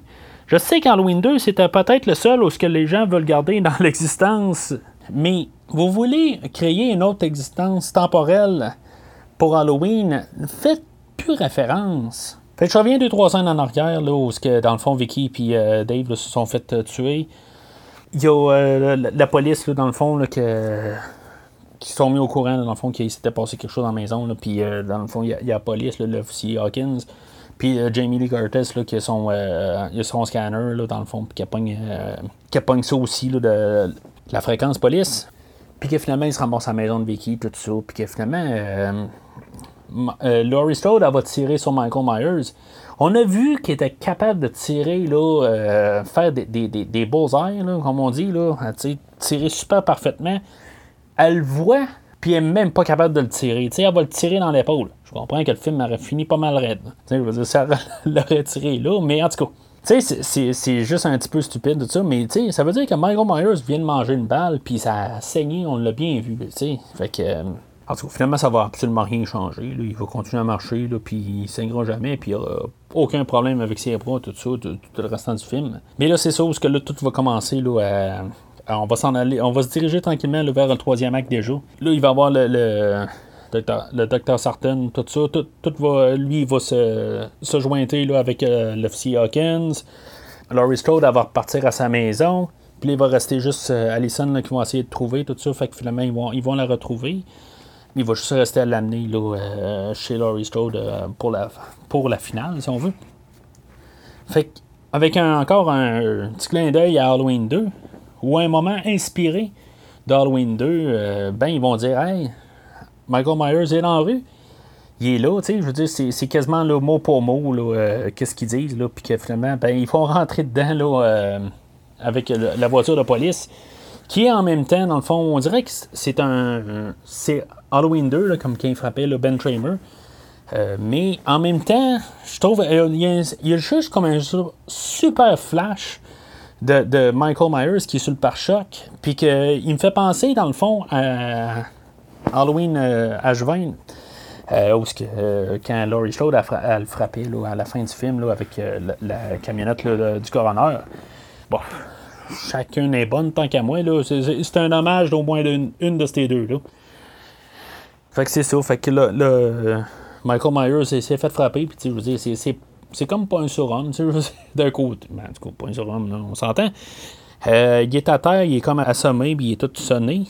Je sais qu'Halloween 2, c'était peut-être le seul où ce que les gens veulent garder dans l'existence mais vous voulez créer une autre existence temporelle pour Halloween, faites plus référence. Fait que je reviens deux, trois scènes en arrière, là, où que, dans le fond, Vicky et euh, Dave se sont fait euh, tuer. Il y a euh, la, police, dans le fond, là, que, qui sont mis au courant, dans le fond, qu'il s'était passé quelque chose dans la maison. Puis, dans le fond, il y, a la police, l'officier Hawkins. Puis Jamie Lee Curtis, là, qui a son, scanner, là, dans le fond, puis qui pogne ça aussi, là, de la fréquence police, puis que finalement, il se ramasse à la maison de Vicky, tout ça, puis que finalement, euh, euh, Laurie Strode, elle va tirer sur Michael Myers. On a vu qu'il était capable de tirer, là, euh, faire des, des, des, des comme on dit, là, tirer super parfaitement. Elle le voit, puis elle n'est même pas capable de le tirer. elle va le tirer dans l'épaule. Je comprends que le film aurait fini pas mal raide. Je veux dire, ça l'aurait tiré là, mais en tout cas. Tu sais, c'est juste un petit peu stupide tout ça, mais tu sais, ça veut dire que Michael Myers vient de manger une balle, puis ça a saigné, on l'a bien vu, tu sais. Fait que. Euh, en tout cas, finalement, ça va absolument rien changer. Il va continuer à marcher, là, puis il saignera jamais, puis il aura aucun problème avec ses bras, tout ça, tout, le restant du film. Mais là, c'est ça, parce que là, tout va commencer là, à, on va s'en aller, on va se diriger tranquillement vers le troisième acte déjà. Là, il va y avoir le docteur Sarton, tout ça, tout, va, lui, il va se, se jointer là, avec euh, l'officier Hawkins. Laurie Strode, va repartir à sa maison. Puis il va rester juste euh, Allison qui vont essayer de trouver tout ça. Fait que finalement, ils vont, ils vont la retrouver. il va juste rester à l'amener là, chez Laurie Strode pour, la, pour la finale, si on veut. Fait avec encore un, petit clin d'œil à Halloween 2, ou un moment inspiré d'Halloween 2, ben ils vont dire Hey, Michael Myers est dans la rue il est là, tu sais, je veux dire, c'est quasiment le mot pour mot, euh, qu'est-ce qu'ils disent, là, puis que finalement, ben, ils font rentrer dedans, là, euh, avec la voiture de police, qui est en même temps, dans le fond, on dirait que c'est un. C'est Halloween 2, là, comme qui frappait, le Ben Tramer. Euh, mais en même temps, je trouve, il y, a, juste comme un super flash de, Michael Myers qui est sur le pare-choc, puis qu'il me fait penser, dans le fond, à Halloween H20. Euh, que, euh, quand Laurie Strode a, le frappé à la fin du film là, avec euh, la, camionnette du coroner. Bon, chacun est bonne tant qu'à moi. C'est, un hommage d'au moins une, de ces deux. Là. Fait que c'est ça. Fait que là, Michael Myers s'est, fait frapper. Puis, je veux dire, c'est, comme pas un surhomme, d'un côté. Ben, en tout cas, pas un surhomme, on s'entend. il est à terre, il est comme assommé, puis il est tout sonné.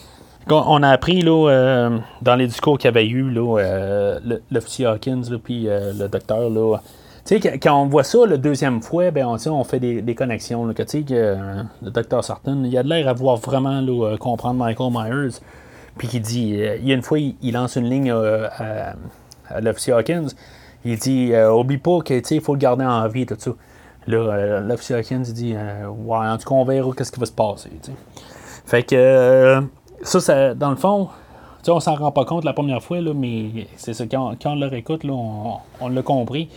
On a appris là, euh, dans les discours qu'il y avait eu, là, euh, l'officier Hawkins, puis euh, le docteur, là, quand on voit ça la deuxième fois, ben, on, fait des, connexions. Là, le docteur Sarton, il a l'air à vouloir vraiment comprendre Michael Myers. Puis qui dit, il y a une fois, il, lance une ligne à, l'officier Hawkins. Il dit, oublie pas qu'il faut le garder en vie, tout ça. Là, l'officier Hawkins dit, ouais, en tout cas, on verra qu'est-ce qui va se passer. Fait que ça, ça, dans le fond, on s'en rend pas compte la première fois, là, mais c'est ça, quand, on le réécoute, là, on, l'a compris.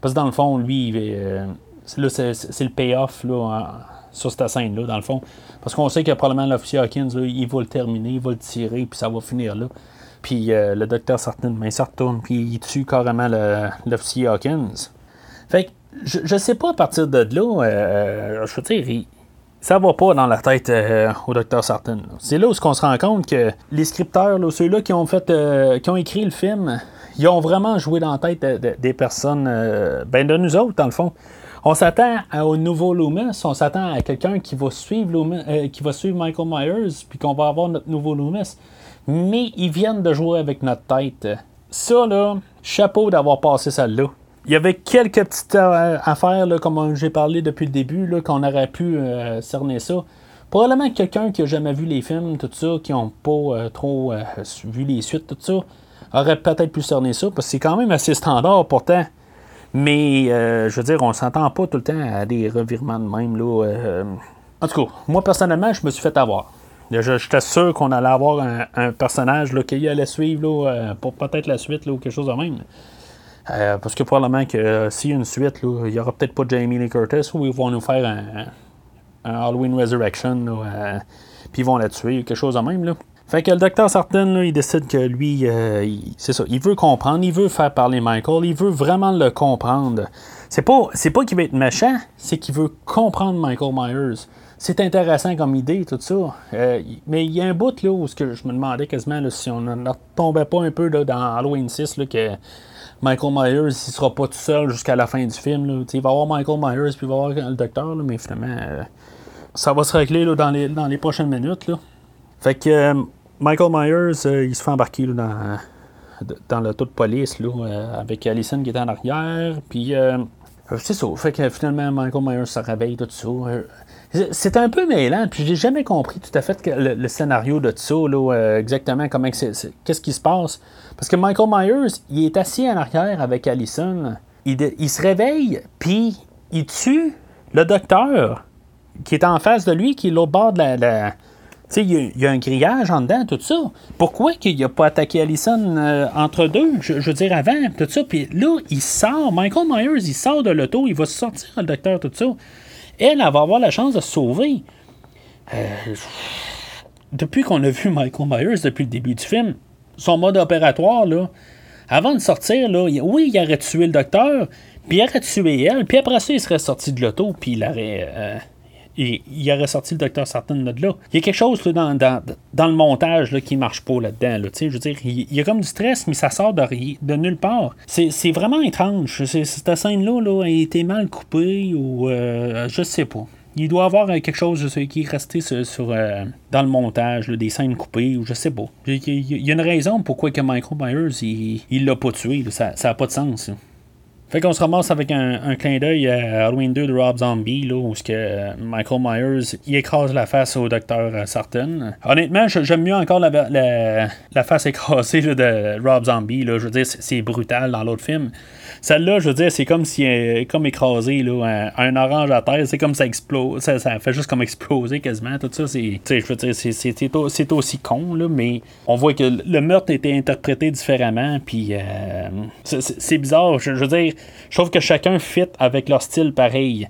Parce que dans le fond, lui, euh, c'est, le payoff là, sur cette scène-là, dans le fond. Parce qu'on sait que probablement l'officier Hawkins, il va le terminer, il va le tirer, puis ça va finir là. Puis euh, le docteur Sarton, ben, il se retourne, puis il tue carrément l'officier Hawkins. Fait que, je, je sais pas à partir de là, euh, je veux dire, ça va pas dans la tête euh, au docteur Sarton. C'est là où on se rend compte que les scripteurs, ceux-là qui ont fait, euh, qui ont écrit le film, ils ont vraiment joué dans la tête des personnes, euh, ben de nous autres dans le fond. On s'attend au nouveau Loomis, on s'attend à quelqu'un qui va suivre qui va suivre Michael Myers, puis qu'on va avoir notre nouveau Loomis. Mais ils viennent de jouer avec notre tête. Ça là, chapeau d'avoir passé ça là. Il y avait quelques petites euh, affaires, là, comme j'ai parlé depuis le début, qu'on aurait pu euh, cerner ça. Probablement quelqu'un qui n'a jamais vu les films, tout ça, qui n'ont pas euh, trop vu les suites, tout ça, aurait peut-être pu cerner ça, parce que c'est quand même assez standard pourtant. Mais, je veux dire, on s'entend pas tout le temps à des revirements de même. Là, En tout cas, moi personnellement, je me suis fait avoir. J'étais sûr qu'on allait avoir un, personnage là, qui allait suivre là, pour peut-être la suite ou quelque chose de même. Euh, parce que probablement que euh, s'il y a une suite, il n'y aura peut-être pas Jamie Lee Curtis ou ils vont nous faire un, Halloween Resurrection, euh, puis ils vont la tuer, quelque chose de même. Là. Fait que le docteur Sarton, il décide que lui, c'est ça, il veut comprendre, il veut faire parler Michael, il veut vraiment le comprendre. C'est pas, pas qu'il veut être méchant, c'est qu'il veut comprendre Michael Myers. C'est intéressant comme idée, tout ça. mais il y a un bout là où que je me demandais quasiment si on ne tombait pas un peu dans Halloween 6, là, que Michael Myers, il sera pas tout seul jusqu'à la fin du film. Il va y avoir Michael Myers, puis il va y avoir le docteur, mais finalement, euh, ça va se régler dans, les, prochaines minutes. Fait que euh, Michael Myers, euh, il se fait embarquer dans, dans l'auto de police avec Allison qui est en arrière, puis c'est ça. Fait que finalement, Michael Myers se réveille, tout ça. C'est un peu mêlant, puis j'ai jamais compris tout à fait le, scénario de ça, là, exactement comment qu'est-ce qui se passe. Parce que Michael Myers, il est assis en arrière avec Allison. Il, se réveille, puis il tue le docteur qui est en face de lui, qui est l'autre bord de la. Tu sais, il, y a un grillage en dedans, tout ça. Pourquoi qu'il n'a pas attaqué Allison euh, entre deux, je, veux dire avant, tout ça. Puis là, il sort, Michael Myers, il sort de l'auto, il va sortir le docteur, tout ça. Elle, elle va avoir la chance de se sauver. Euh, depuis qu'on a vu Michael Myers, depuis le début du film, son mode opératoire, là, avant de sortir, là, oui, il aurait tué le docteur, puis il aurait tué elle, puis après ça, il serait sorti de l'auto, puis il aurait. Euh, il, aurait sorti le docteur Sarton de là. Il y a quelque chose dans, dans, le montage là, qui marche pas là-dedans. Là, je veux dire, il, y a comme du stress, mais ça sort de, de nulle part. C'est vraiment étrange. Cette scène-là là, a été mal coupée ou euh, je sais pas. il doit y avoir quelque chose qui est resté sur, dans le montage, des scènes coupées, ou je sais pas. Il y, a une raison pourquoi que Michael Myers, il l'a pas tué. Ça n'a pas de sens. Fait qu'on se ramasse avec un, clin d'œil à Halloween 2 de Rob Zombie, là, où que Michael Myers il écrase la face au docteur Sarton. Honnêtement, j'aime mieux encore la, la, face écrasée de Rob Zombie. Là. Je veux dire, c'est brutal dans l'autre film. Celle-là, je veux dire, c'est comme si euh, comme écrasé là, un, orange à terre, c'est comme ça explose. Ça, fait juste comme exploser quasiment. Tout ça, c'est. Je veux dire, c'est aussi con, là, mais on voit que le meurtre été interprété différemment. Puis euh, c'est bizarre. Je, veux dire, je trouve que chacun fit avec leur style pareil.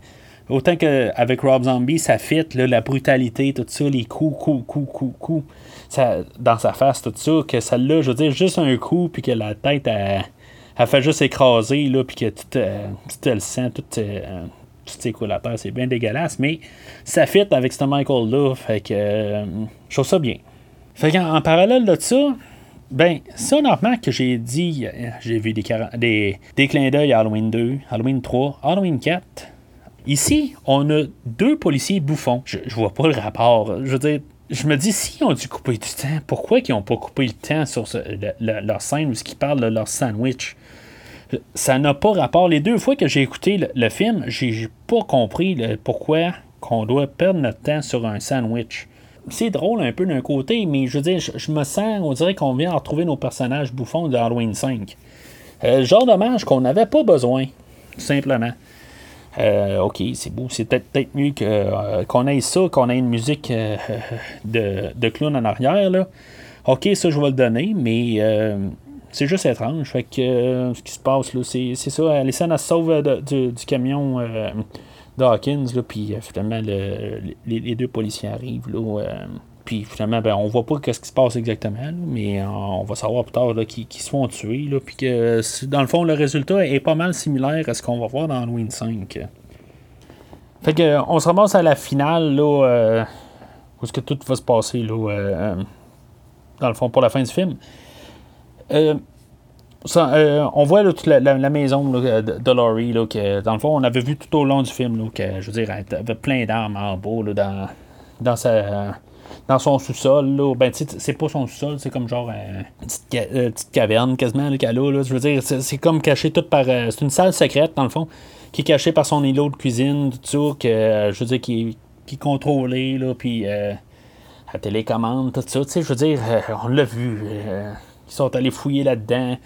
Autant qu'avec Rob Zombie, ça fit, la brutalité, tout ça, les coups, coups, coups, coups, coups, ça, dans sa face, tout ça, que celle-là, je veux dire, juste un coup, puis que la tête, elle fait juste écraser, là, puis que tout, euh, tout le sang, tout, euh, la terre, c'est bien dégueulasse, mais ça fit avec ce Michael-là, fait que euh, je trouve ça bien. Fait qu'en en parallèle de ça, ben, ça, normalement, que j'ai dit, j'ai vu des, des, des clins d'œil à Halloween 2, Halloween 3, Halloween 4. Ici, on a deux policiers bouffons. Je, je vois pas le rapport. Je veux dire, je me dis, s'ils ont dû couper du temps, pourquoi ils n'ont pas coupé le temps sur leur scène où ils parlent de leur sandwich? Ça n'a pas rapport. Les deux fois que j'ai écouté le, film, j'ai pas compris pourquoi qu'on doit perdre notre temps sur un sandwich. C'est drôle un peu d'un côté, mais je veux dire, je, me sens, on dirait qu'on vient retrouver nos personnages bouffons de Halloween 5. Euh, genre dommage qu'on n'avait pas besoin, tout simplement. Euh, ok, c'est beau. C'est peut-être mieux euh, qu'on ait ça, qu'on ait une musique de, de, clown en arrière. Là. Ok, ça, je vais le donner, mais c'est juste étrange. Fait que ce qui se passe, là, c'est, ça. Les scènes, se sauve du, camion Dawkins, là, puis finalement, les, deux policiers arrivent. Là, puis finalement, ben, on voit pas ce qui se passe exactement, mais on va savoir plus tard qu'ils se font tuer. Puis que dans le fond, le résultat est pas mal similaire à ce qu'on va voir dans Halloween 5. Fait que on se ramasse à la finale là, euh, où est-ce que tout va se passer là, euh, dans le fond pour la fin du film. Euh, on voit toute la, maison de, Laurie, que, dans le fond, on avait vu tout au long du film, là, que, je veux dire, elle avait plein d'armes en bas dans, dans sa, dans son sous-sol. Là. Ben, c'est pas son sous-sol, c'est comme genre euh, une petite, caverne quasiment qu'elle a. Là. Je veux dire, c'est comme caché tout par. Euh, c'est une salle secrète, dans le fond, qui est cachée par son îlot de cuisine, tout ça, que, euh, je veux dire, qui, qui est contrôlé, là, puis la télécommande, tout ça. Tu sais, je veux dire, on l'a vu. ils sont allés fouiller là-dedans.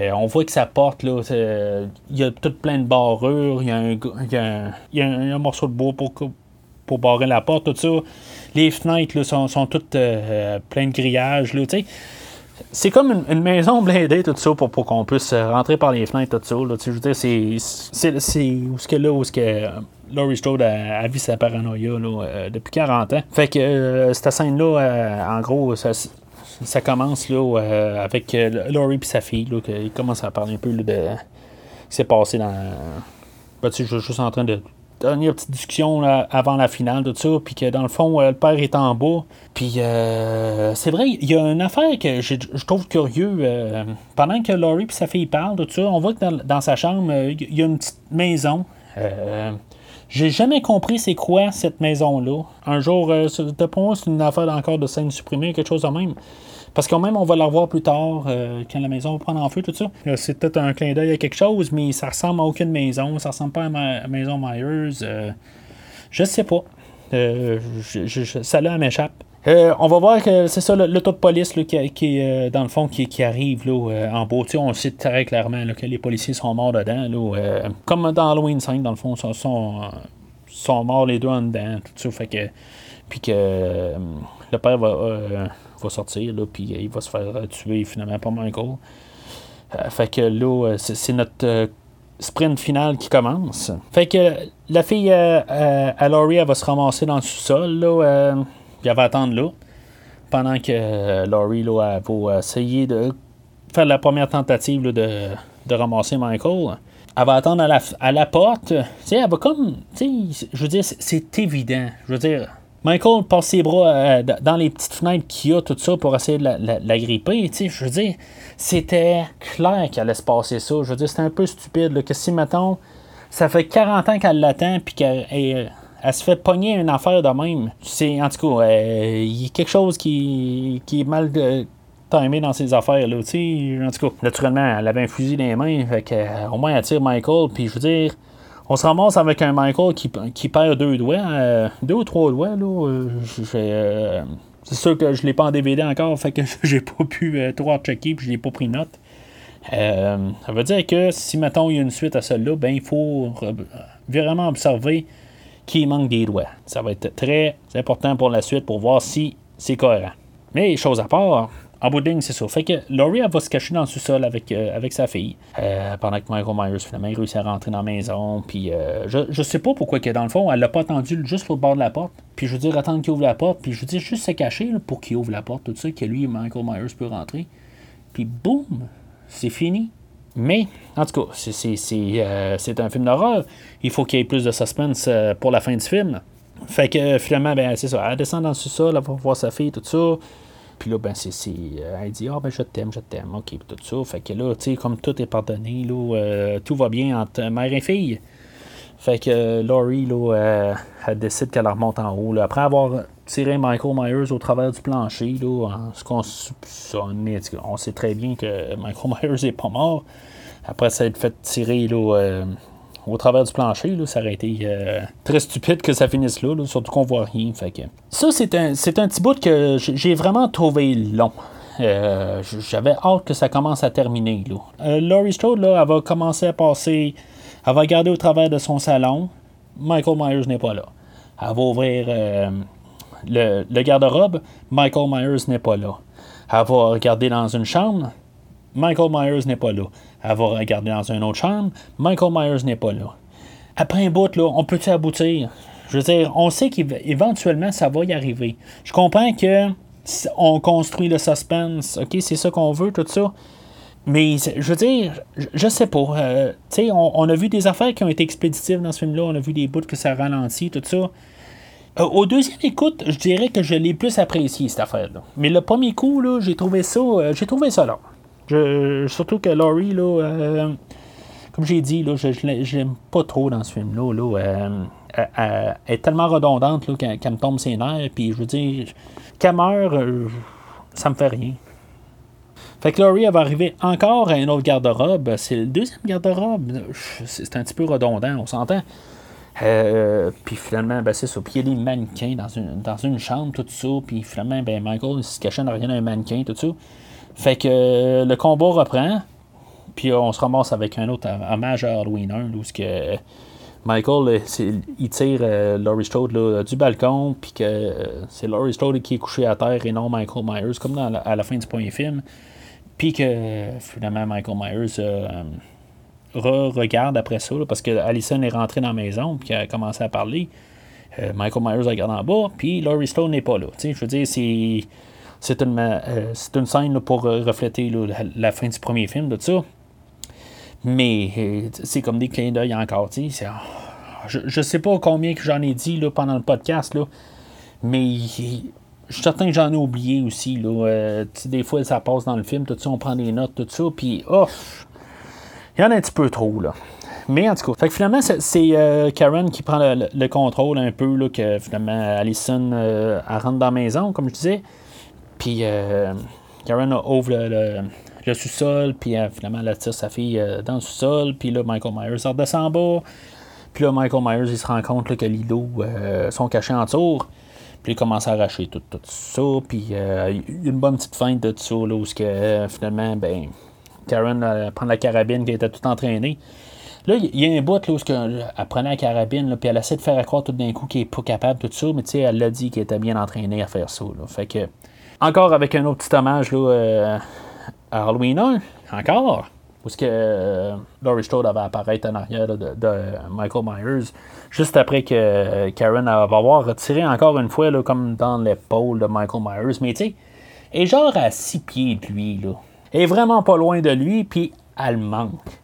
On voit que sa porte, là, il y a tout plein de barrures, il y a un, morceau de bois pour, pour barrer la porte, tout ça. Les fenêtres sont, sont, toutes euh, pleines de grillages. Là, c'est comme une, maison blindée, tout ça, pour, pour qu'on puisse rentrer par les fenêtres, tout ça. Là, je veux dire, c'est, c'est, où ce que là, où ce que Laurie Strode a, vu sa paranoïa là, euh, depuis 40 ans. Fait que euh, cette scène-là, en gros, ça, ça commence là, avec Laurie et sa fille, là, qui commence à parler un peu de ce qui s'est passé dans. Ben, je suis juste en train de dernière petite discussion avant la finale, tout ça, puis que dans le fond, euh, le père est en bas. Puis euh, c'est vrai, il y a une affaire que je, trouve curieux. Euh, pendant que Laurie et sa fille parlent, tout ça, on voit que dans, sa chambre, il y a une petite maison. J'ai jamais compris c'est quoi cette maison-là. Un jour, pour moi, c'est une affaire encore de scène supprimée, quelque chose de même. Parce quand même, on va la revoir plus tard, euh, quand la maison va prendre en feu, tout ça. Euh, c'est peut-être un clin d'œil à quelque chose, mais ça ressemble à aucune maison. Ça ressemble pas à ma maison Myers. Euh, je sais pas. ça là m'échappe. On va voir que c'est ça, l'auto de police qui, qui dans le fond, qui, arrive là, en beau. on sait très clairement que les policiers sont morts dedans. Là, comme dans Halloween 5, dans le fond, sont, sont, morts les deux en dedans. Tout ça, fait que. Puis que le père va va sortir, là, puis il va se faire tuer finalement par Michael. Euh, fait que là, euh, c'est notre euh, sprint final qui commence. Fait que la fille à Laurie, elle va se ramasser dans le sous-sol, là, puis elle va attendre là. Pendant que Laurie, là, va essayer de faire la première tentative de, de ramasser Michael elle va attendre à la, à la porte. Elle va comme. Je veux dire, c'est évident. Je veux dire, Michael passe ses bras euh, dans les petites fenêtres qu'il y a, tout ça, pour essayer de la, gripper. Je veux dire, c'était clair qu'elle allait se passer ça. Je veux dire, c'était un peu stupide. que si, mettons, ça fait 40 ans qu'elle l'attend, puis qu'elle elle se fait pogner une affaire de même. C'est, en tout cas, il y a quelque chose qui, qui est mal timé dans ses affaires, là, tu En tout cas, naturellement, elle avait un fusil dans les mains, fait que, au moins, elle tire Michael, puis je veux dire, on se ramasse avec un Michael qui, qui perd deux doigts, deux ou trois doigts, là. c'est sûr que je l'ai pas en DVD encore, fait que j'ai pas pu trop checker, puis je l'ai pas pris note. Euh, ça veut dire que si, mettons, il y a une suite à celle-là, ben, il faut vraiment observer qu'il manque des doigts. Ça va être très important pour la suite pour voir si c'est cohérent. Mais, chose à part, en bout de ligne, c'est ça. Fait que Laurie, elle va se cacher dans le sous-sol avec, euh, avec sa fille. Euh, pendant que Michael Myers, finalement, réussit à rentrer dans la maison. Puis je, je sais pas pourquoi dans le fond, elle l'a pas attendu juste au bord de la porte. Puis je veux dire, attendre qu'il ouvre la porte. Puis je veux dire, juste se cacher pour qu'il ouvre la porte, tout ça, que lui, Michael Myers, peut rentrer. Puis boum, c'est fini. Mais, en tout cas, euh, c'est un film d'horreur. Il faut qu'il y ait plus de suspense euh, pour la fin du film. Fait que finalement, ben, c'est ça. Elle descend dans le sous-sol, elle va voir sa fille, tout ça. Puis là, ben, c'est. Euh, elle dit Ah, ben, je t'aime, je t'aime. OK, tout ça. Fait que là, tu sais, comme tout est pardonné, là, tout va bien entre mère et fille. Fait que Laurie, là, elle décide qu'elle remonte en haut. Après avoir tiré Michael Myers au travers du plancher, là, ce qu'on on sait très bien que Michael Myers n'est pas mort. Après ça être fait tirer là, euh, au travers du plancher, là, ça aurait été euh, très stupide que ça finisse là, surtout qu'on voit rien. Ça, c'est un, un petit bout que j'ai vraiment trouvé long. Euh, j'avais hâte que ça commence à terminer. Là. Laurie Strode, là, elle va commencer à passer. Elle va regarder au travers de son salon. Michael Myers n'est pas là. Elle va ouvrir le, garde-robe. Michael Myers n'est pas là. Elle va regarder dans une chambre. Michael Myers n'est pas là. Elle va regarder dans une autre chambre. Michael Myers n'est pas là. Après un bout, là, on peut-tu aboutir? Je veux dire, on sait qu'éventuellement, ça va y arriver. Je comprends que on construit le suspense, ok, c'est ça qu'on veut, tout ça. Mais je veux dire, je, sais pas. Euh, tu sais, on, a vu des affaires qui ont été expéditives dans ce film-là. On a vu des bouts que ça ralentit, tout ça. Euh, au deuxième écoute, je dirais que je l'ai plus apprécié, cette affaire-là. Mais le premier coup, là, j'ai trouvé ça. Euh, j'ai trouvé ça là. surtout que Laurie, là, comme j'ai dit, là, je, l'aime pas trop dans ce film-là. Là, elle, est tellement redondante qu'elle, me tombe ses nerfs. Puis je veux dire, qu'elle meurt, ça me fait rien. Fait que Laurie, va arriver encore à un autre garde-robe. C'est le deuxième garde-robe. C'est un petit peu redondant, on s'entend. Euh, puis finalement, ben, c'est ça. Puis il y a des mannequins dans une, dans une chambre, tout ça. Puis finalement, ben, Michael se cachait derrière un mannequin, tout ça. Fait que euh, le combat reprend. Puis on se ramasse avec un autre hommage à Halloween 1, où que Michael, euh, il tire Laurie Strode du balcon, puis que c'est Laurie Strode qui est couché à terre et non Michael Myers, comme à la fin du premier film. Puis que finalement, Michael Myers euh, re-regarde après ça, parce que Allison est rentrée dans la maison, puis a commencé à parler. Euh, Michael Myers regarde en bas, puis Laurie Stone n'est pas là. je veux dire, c'est. C'est une, euh, une, scène pour refléter la, fin du premier film, de ça. Mais c'est comme des clins d'œil encore. Je, je sais pas combien que j'en ai dit pendant le podcast, mais je suis certain que j'en ai oublié aussi. Euh, des fois, ça passe dans le film, tout ça, on prend des notes, tout ça, puis oh, il y en a un petit peu trop. là. Mais en tout cas, fait que finalement, c'est euh, Karen qui prend le, contrôle un peu, là, que finalement, Allison euh, rentre dans la maison, comme je disais. Puis Karen ouvre le, sous-sol, puis finalement, elle tire sa fille dans le sous-sol, puis là, Michael Myers sort en bas. Puis là, Michael Myers, il se rend compte que Lilo sont cachés en tour. Puis il commence à arracher tout, tout ça. Puis euh, une bonne petite feinte de ça, là, où que, euh, finalement, ben, Karen euh, prend la carabine qui était tout entraînée. Là, il y a un bout là, où elle prenait la carabine, puis elle essaie de faire croire tout d'un coup qu'elle n'est pas capable, tout ça, mais tu sais, elle l'a dit qu'elle était bien entraînée à faire ça. Fait que, encore avec un autre petit hommage là, à Halloween 1, encore, où ce que euh, Laurie Strode avait apparaître en arrière de, Michael Myers, juste après que euh, Karen va avoir retiré encore une fois, comme dans l'épaule de Michael Myers. Mais tu sais, est genre à six pieds de lui, là. Est vraiment pas loin de lui, puis elle manque.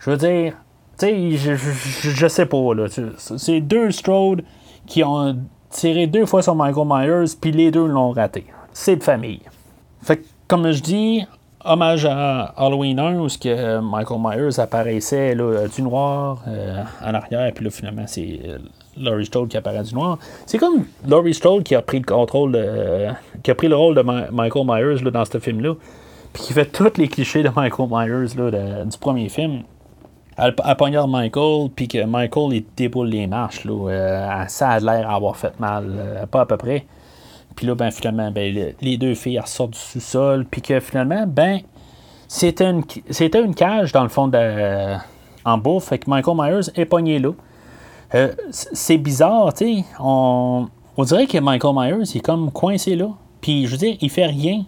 Je veux dire, tu sais, je, je, sais pas, là. C'est deux Strode qui ont tiré deux fois sur Michael Myers, puis les deux l'ont raté. C'est de famille. Fait que, comme je dis, hommage à Halloween 1 où que euh, Michael Myers apparaissait là, du noir euh, en arrière, puis là finalement c'est Laurie Strode qui apparaît du noir. C'est comme Laurie Strode qui a pris le contrôle, qui a pris le rôle de Michael Myers dans ce film-là, puis qui fait tous les clichés de Michael Myers là, du premier film. Elle, elle Michael, puis que Michael, il déboule les marches. Là, euh, ça a l'air d'avoir fait mal, euh, pas à peu près. Puis là, ben, finalement, ben, les deux filles elles sortent du sous-sol, puis que finalement, ben, c'était une, une cage, dans le fond, de, en bouffe, fait que Michael Myers est pogné là. Euh, c'est bizarre, tu sais. On, on dirait que Michael Myers, il est comme coincé là. Puis, je veux dire, il fait rien.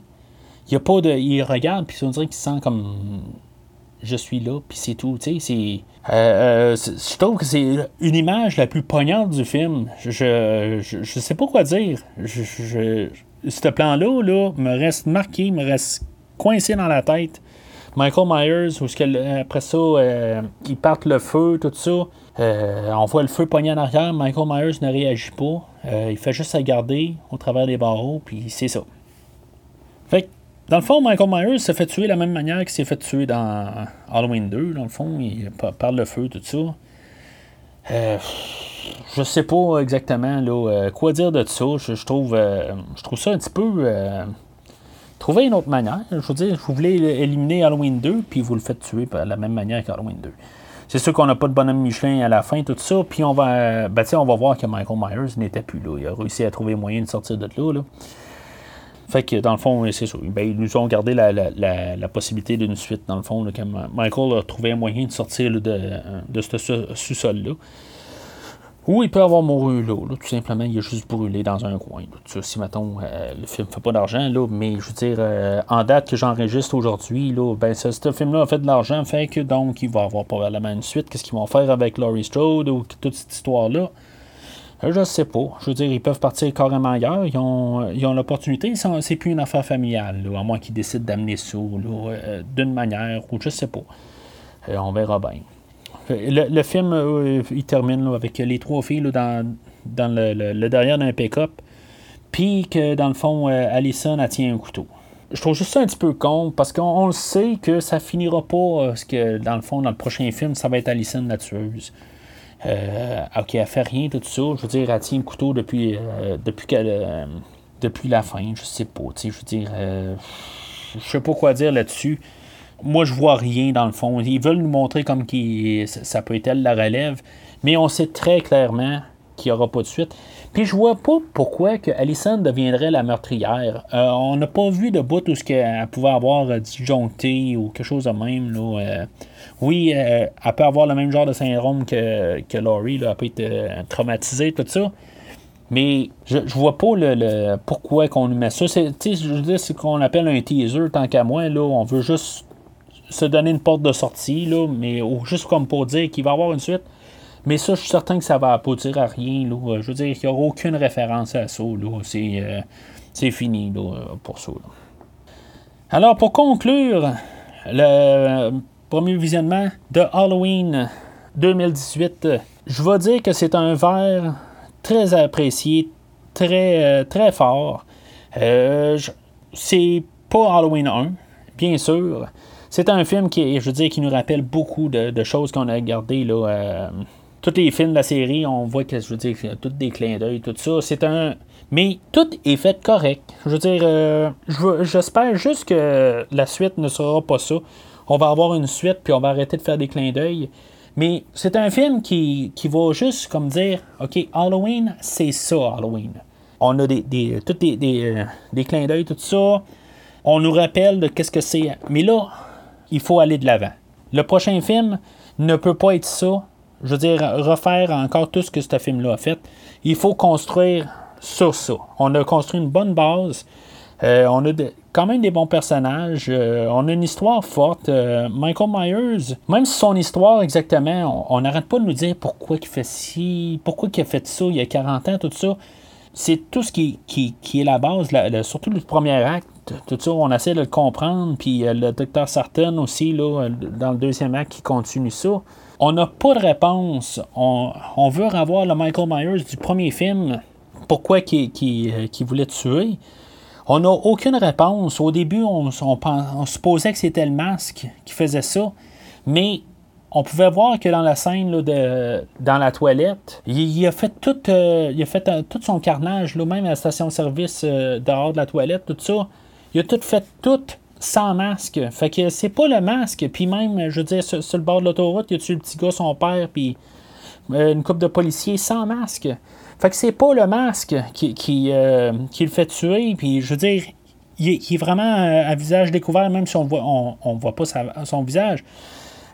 Il a pas de. Il regarde, puis on dirait qu'il se sent comme je suis là, puis c'est tout. Tu sais. Euh, euh, je trouve que c'est une image la plus poignante du film. Je, je, je sais pas quoi dire. Je, ce plan-là là, me reste marqué, me reste coincé dans la tête. Michael Myers, où après ça, euh, ils partent le feu, tout ça. on voit le feu pogné en arrière. Michael Myers ne réagit pas. il fait juste regarder au travers des barreaux, puis c'est ça. Fait que dans le fond, Michael Myers s'est fait tuer de la même manière qu'il s'est fait tuer dans Halloween 2. Dans le fond, il parle le feu, tout ça. Euh, je sais pas exactement là, euh, quoi dire de ça. Je, trouve, euh, je trouve ça un petit peu. Euh, trouver une autre manière. Je veux dire, vous voulez éliminer Halloween 2, puis vous le faites tuer de la même manière qu'Halloween 2. C'est sûr qu'on n'a pas de bonhomme Michelin à la fin, tout ça. Puis on va, ben, on va voir que Michael Myers n'était plus là. Il a réussi à trouver moyen de sortir de là. là. Fait que dans le fond, c'est ça. Ben, ils nous ont gardé la, possibilité d'une suite, dans le fond. Là, quand Michael a trouvé un moyen de sortir de, de ce sous-sol-là. Ou il peut avoir mouru là, tout simplement, il est juste brûlé dans un coin. Si, mettons, euh, le film fait pas d'argent, là, mais je veux dire, euh, en date que j'enregistre aujourd'hui, ben, ce, ce film-là a fait de l'argent, fait que donc, il va avoir probablement une suite. Qu'est-ce qu'ils vont faire avec Laurie Strode ou toute cette histoire-là? Euh, je ne sais pas. Je veux dire, ils peuvent partir carrément ailleurs. Ils ont, ils ont l'opportunité. C'est plus une affaire familiale, à moins qu'ils décident d'amener ça euh, d'une manière ou je sais pas. Euh, on verra bien. Le, film, il termine avec les trois filles dans, dans le, derrière d'un pick-up. Puis que dans le fond, Allison, a tient un couteau. Je trouve juste ça un petit peu con parce qu'on le sait que ça finira pas. Parce que dans le fond, dans le prochain film, ça va être Allison la tueuse. Euh, ok, elle fait rien, tout ça. Je veux dire, elle tient le couteau depuis, euh, depuis, euh, depuis la fin. Je sais pas. Je veux dire, je sais pas quoi dire là-dessus. Moi, je vois rien dans le fond. Ils veulent nous montrer comme qui ça peut être elle la relève, mais on sait très clairement qu'il n'y aura pas de suite. Puis je vois pas pourquoi que deviendrait la meurtrière. on n'a pas vu de bout où ce qu'elle pouvait avoir disjoncté ou quelque chose de même. Là, oui, euh, elle peut avoir le même genre de syndrome que, que Laurie, elle peut être euh, traumatisée, tout ça. Mais je, je vois pas le, pourquoi qu'on lui met ça. C'est, ce qu'on appelle un teaser, tant qu'à moi. Là, on veut juste se donner une porte de sortie, là, mais juste comme pour dire qu'il va y avoir une suite. Mais ça, je suis certain que ça va aboutir à rien. Là. Je veux dire qu'il n'y aura aucune référence à ça. Là. C'est, euh, c'est fini là, pour ça. Alors, pour conclure, le premier visionnement de Halloween 2018. Je vais dire que c'est un verre très apprécié, très, euh, très fort. Euh, c'est pas Halloween 1, bien sûr. C'est un film qui, je veux dire, qui nous rappelle beaucoup de, choses qu'on a regardées. Là, tous les films de la série, on voit que, je veux dire, tous des clins d'œil, tout ça. C'est un. Mais tout est fait correct. Je veux dire, j'espère juste que la suite ne sera pas ça on va avoir une suite, puis on va arrêter de faire des clins d'œil. Mais c'est un film qui, va juste comme dire, OK, Halloween, c'est ça, Halloween. On a des, des, des, des, euh, des clins d'œil, tout ça. On nous rappelle de qu'est-ce que c'est. Mais là, il faut aller de l'avant. Le prochain film ne peut pas être ça. Je veux dire, refaire encore tout ce que ce film-là a fait. Il faut construire sur ça. On a construit une bonne base. Euh, on a quand même des bons personnages. Euh, on a une histoire forte. Euh, Michael Myers, même son histoire exactement, on n'arrête pas de nous dire pourquoi il fait ci, pourquoi il a fait ça il y a 40 ans, tout ça. C'est tout ce qui, est la base, surtout le premier acte. Tout ça, on essaie de le comprendre. Puis le docteur Sarton aussi, là, dans le deuxième acte, qui continue ça. On n'a pas de réponse. On, veut revoir le Michael Myers du premier film. Pourquoi il voulait tuer? On n'a aucune réponse. Au début, on, on, supposait que c'était le masque qui faisait ça, mais on pouvait voir que dans la scène de, dans la toilette, il, a fait tout, il a fait tout son carnage, là, même à la station-service dehors de la toilette, tout ça. Il a tout fait tout sans masque. Fait que c'est pas le masque. Puis même, je veux dire, sur, le bord de l'autoroute, il y a le petit gars, son père, puis une coupe de policiers sans masque? Fait que c'est pas le masque qui, qui, qui, le fait tuer. Puis je veux dire, il est, vraiment à visage découvert, même si on voit, on, voit pas son visage.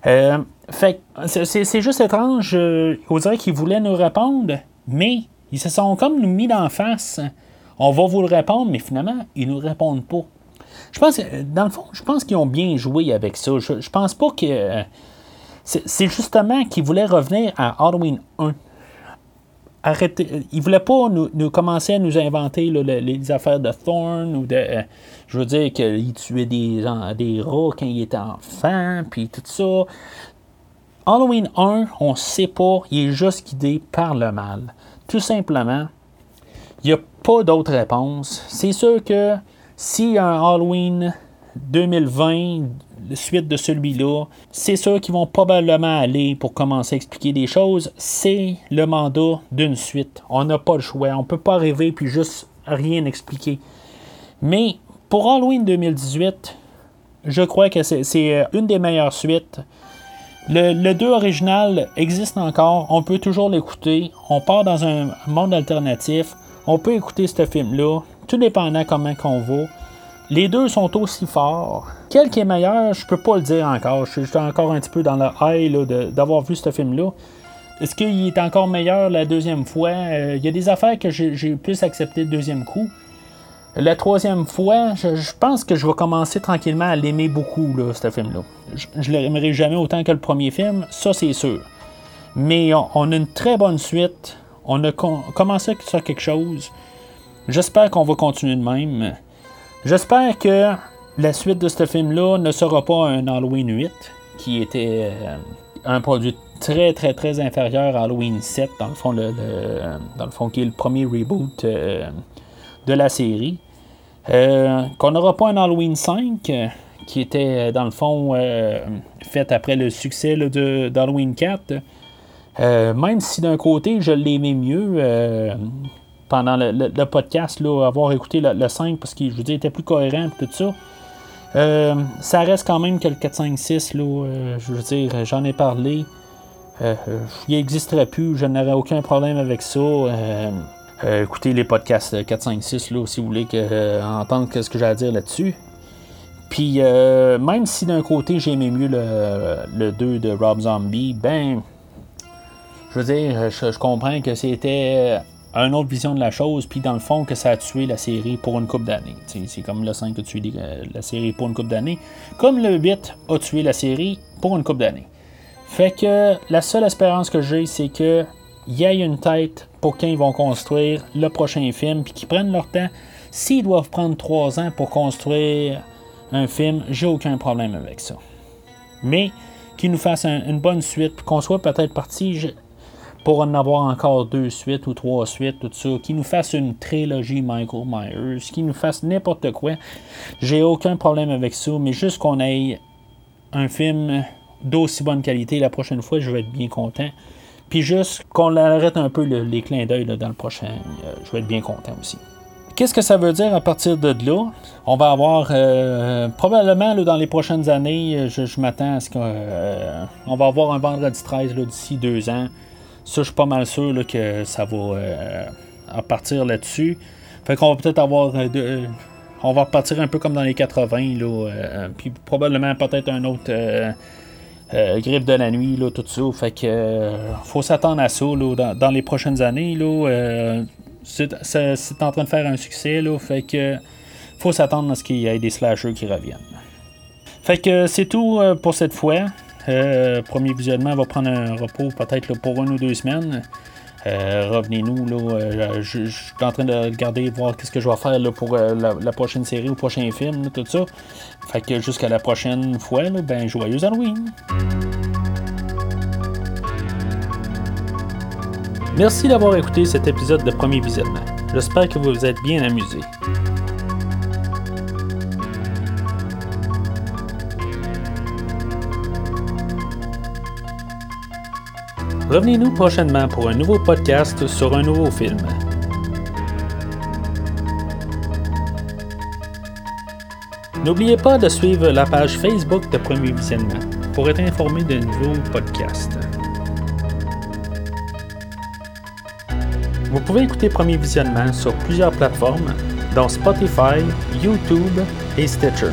Euh, fait c'est juste étrange. Euh, on dirait qu'ils voulaient nous répondre, mais ils se sont comme nous mis d'en face. On va vous le répondre, mais finalement, ils nous répondent pas. Je pense, dans le fond, je pense qu'ils ont bien joué avec ça. Je, je pense pas que. Euh, c'est justement qu'ils voulaient revenir à Halloween 1 arrêter. Ils ne voulaient pas nous, commencer à nous inventer les affaires de Thorn ou de. Euh, je veux dire qu'il tuait des, des rats quand il était enfant, puis tout ça. Halloween 1, on ne sait pas, il est juste guidé par le mal. Tout simplement, il n'y a pas d'autre réponse. C'est sûr que si un Halloween 2020 suite de celui-là, c'est sûr qu'ils vont probablement aller pour commencer à expliquer des choses. C'est le mandat d'une suite. On n'a pas le choix. On ne peut pas arriver puis juste rien expliquer. Mais pour Halloween 2018, je crois que c'est euh, une des meilleures suites. Le, le 2 original existe encore. On peut toujours l'écouter. On part dans un monde alternatif. On peut écouter ce film-là. Tout dépendant comment qu'on va. Les deux sont aussi forts. Quel qui est meilleur, je peux pas le dire encore. Je suis encore un petit peu dans le high d'avoir vu ce film-là. Est-ce qu'il est encore meilleur la deuxième fois? Euh, il y a des affaires que j'ai plus accepté le deuxième coup. La troisième fois, je, pense que je vais commencer tranquillement à l'aimer beaucoup, là, ce film-là. Je, ne l'aimerai jamais autant que le premier film, ça c'est sûr. Mais on, a une très bonne suite. On a commencé sur quelque chose. J'espère qu'on va continuer de même. J'espère que la suite de ce film-là ne sera pas un Halloween 8, qui était euh, un produit très très très inférieur à Halloween 7, dans le fond, dans le fond qui est le premier reboot euh, de la série. Euh, qu'on n'aura pas un Halloween 5, qui était dans le fond fait après le succès d'Halloween 4. Même si d'un côté je l'aimais mieux, pendant le, podcast, là, avoir écouté le, 5 parce qu'il, je était plus cohérent et tout ça. Euh, ça reste quand même que le 4, 5, 6, là, euh, je veux dire, j'en ai parlé. Euh, il n'existerait plus, je n'aurais aucun problème avec ça. écoutez les podcasts 4, 5, 6 là, si vous voulez que, entendre ce que j'ai à dire là-dessus. Puis même si d'un côté j'aimais mieux le 2 de Rob Zombie, ben je veux dire, je comprends que c'était une autre vision de la chose, puis dans le fond, que ça a tué la série pour une coupe d'années. C'est comme le 5 a tué la série pour une coupe d'années, comme le 8 a tué la série pour une coupe d'années. Fait que la seule espérance que j'ai, c'est que y ait une tête pour quand ils vont construire le prochain film, puis qu'ils prennent leur temps. S'ils doivent prendre trois ans pour construire un film, j'ai aucun problème avec ça. Mais qu'ils nous fassent une bonne suite, qu'on soit peut-être parti pour en avoir encore deux suites ou trois suites, tout ça, qui nous fasse une trilogie Michael Myers, qui nous fasse n'importe quoi. J'ai aucun problème avec ça, mais juste qu'on ait un film d'aussi bonne qualité la prochaine fois, je vais être bien content. Puis juste qu'on arrête un peu les clins d'œil dans le prochain, euh, je vais être bien content aussi. Qu'est-ce que ça veut dire à partir de là? On va avoir euh, probablement dans les prochaines années, je, m'attends à ce qu'on euh, va avoir un vendredi 13 d'ici deux ans. Ça, je suis pas mal sûr que ça va euh, partir là-dessus. Fait qu'on va peut-être avoir. Euh, euh, on va repartir un peu comme dans les 80, là, puis probablement peut-être un autre griffe de la nuit, là, tout ça. Fait que faut s'attendre à ça dans, les prochaines années. Là, c'est, en train de faire un succès, là, fait que faut s'attendre à ce qu'il y ait des slashers qui reviennent. Fait que c'est tout pour cette fois. Euh, premier visionnement va prendre un repos peut-être pour une ou deux semaines. Euh, revenez-nous. Là, euh, je, suis en train de regarder, voir qu'est-ce que je vais faire pour la, prochaine série ou prochain film, tout ça. Fait que jusqu'à la prochaine fois, ben joyeux Halloween! Merci d'avoir écouté cet épisode de premier visionnement. J'espère que vous vous êtes bien amusé. Revenez-nous prochainement pour un nouveau podcast sur un nouveau film. N'oubliez pas de suivre la page Facebook de Premier Visionnement pour être informé de nouveaux podcasts. Vous pouvez écouter Premier Visionnement sur plusieurs plateformes, dont Spotify, YouTube et Stitcher.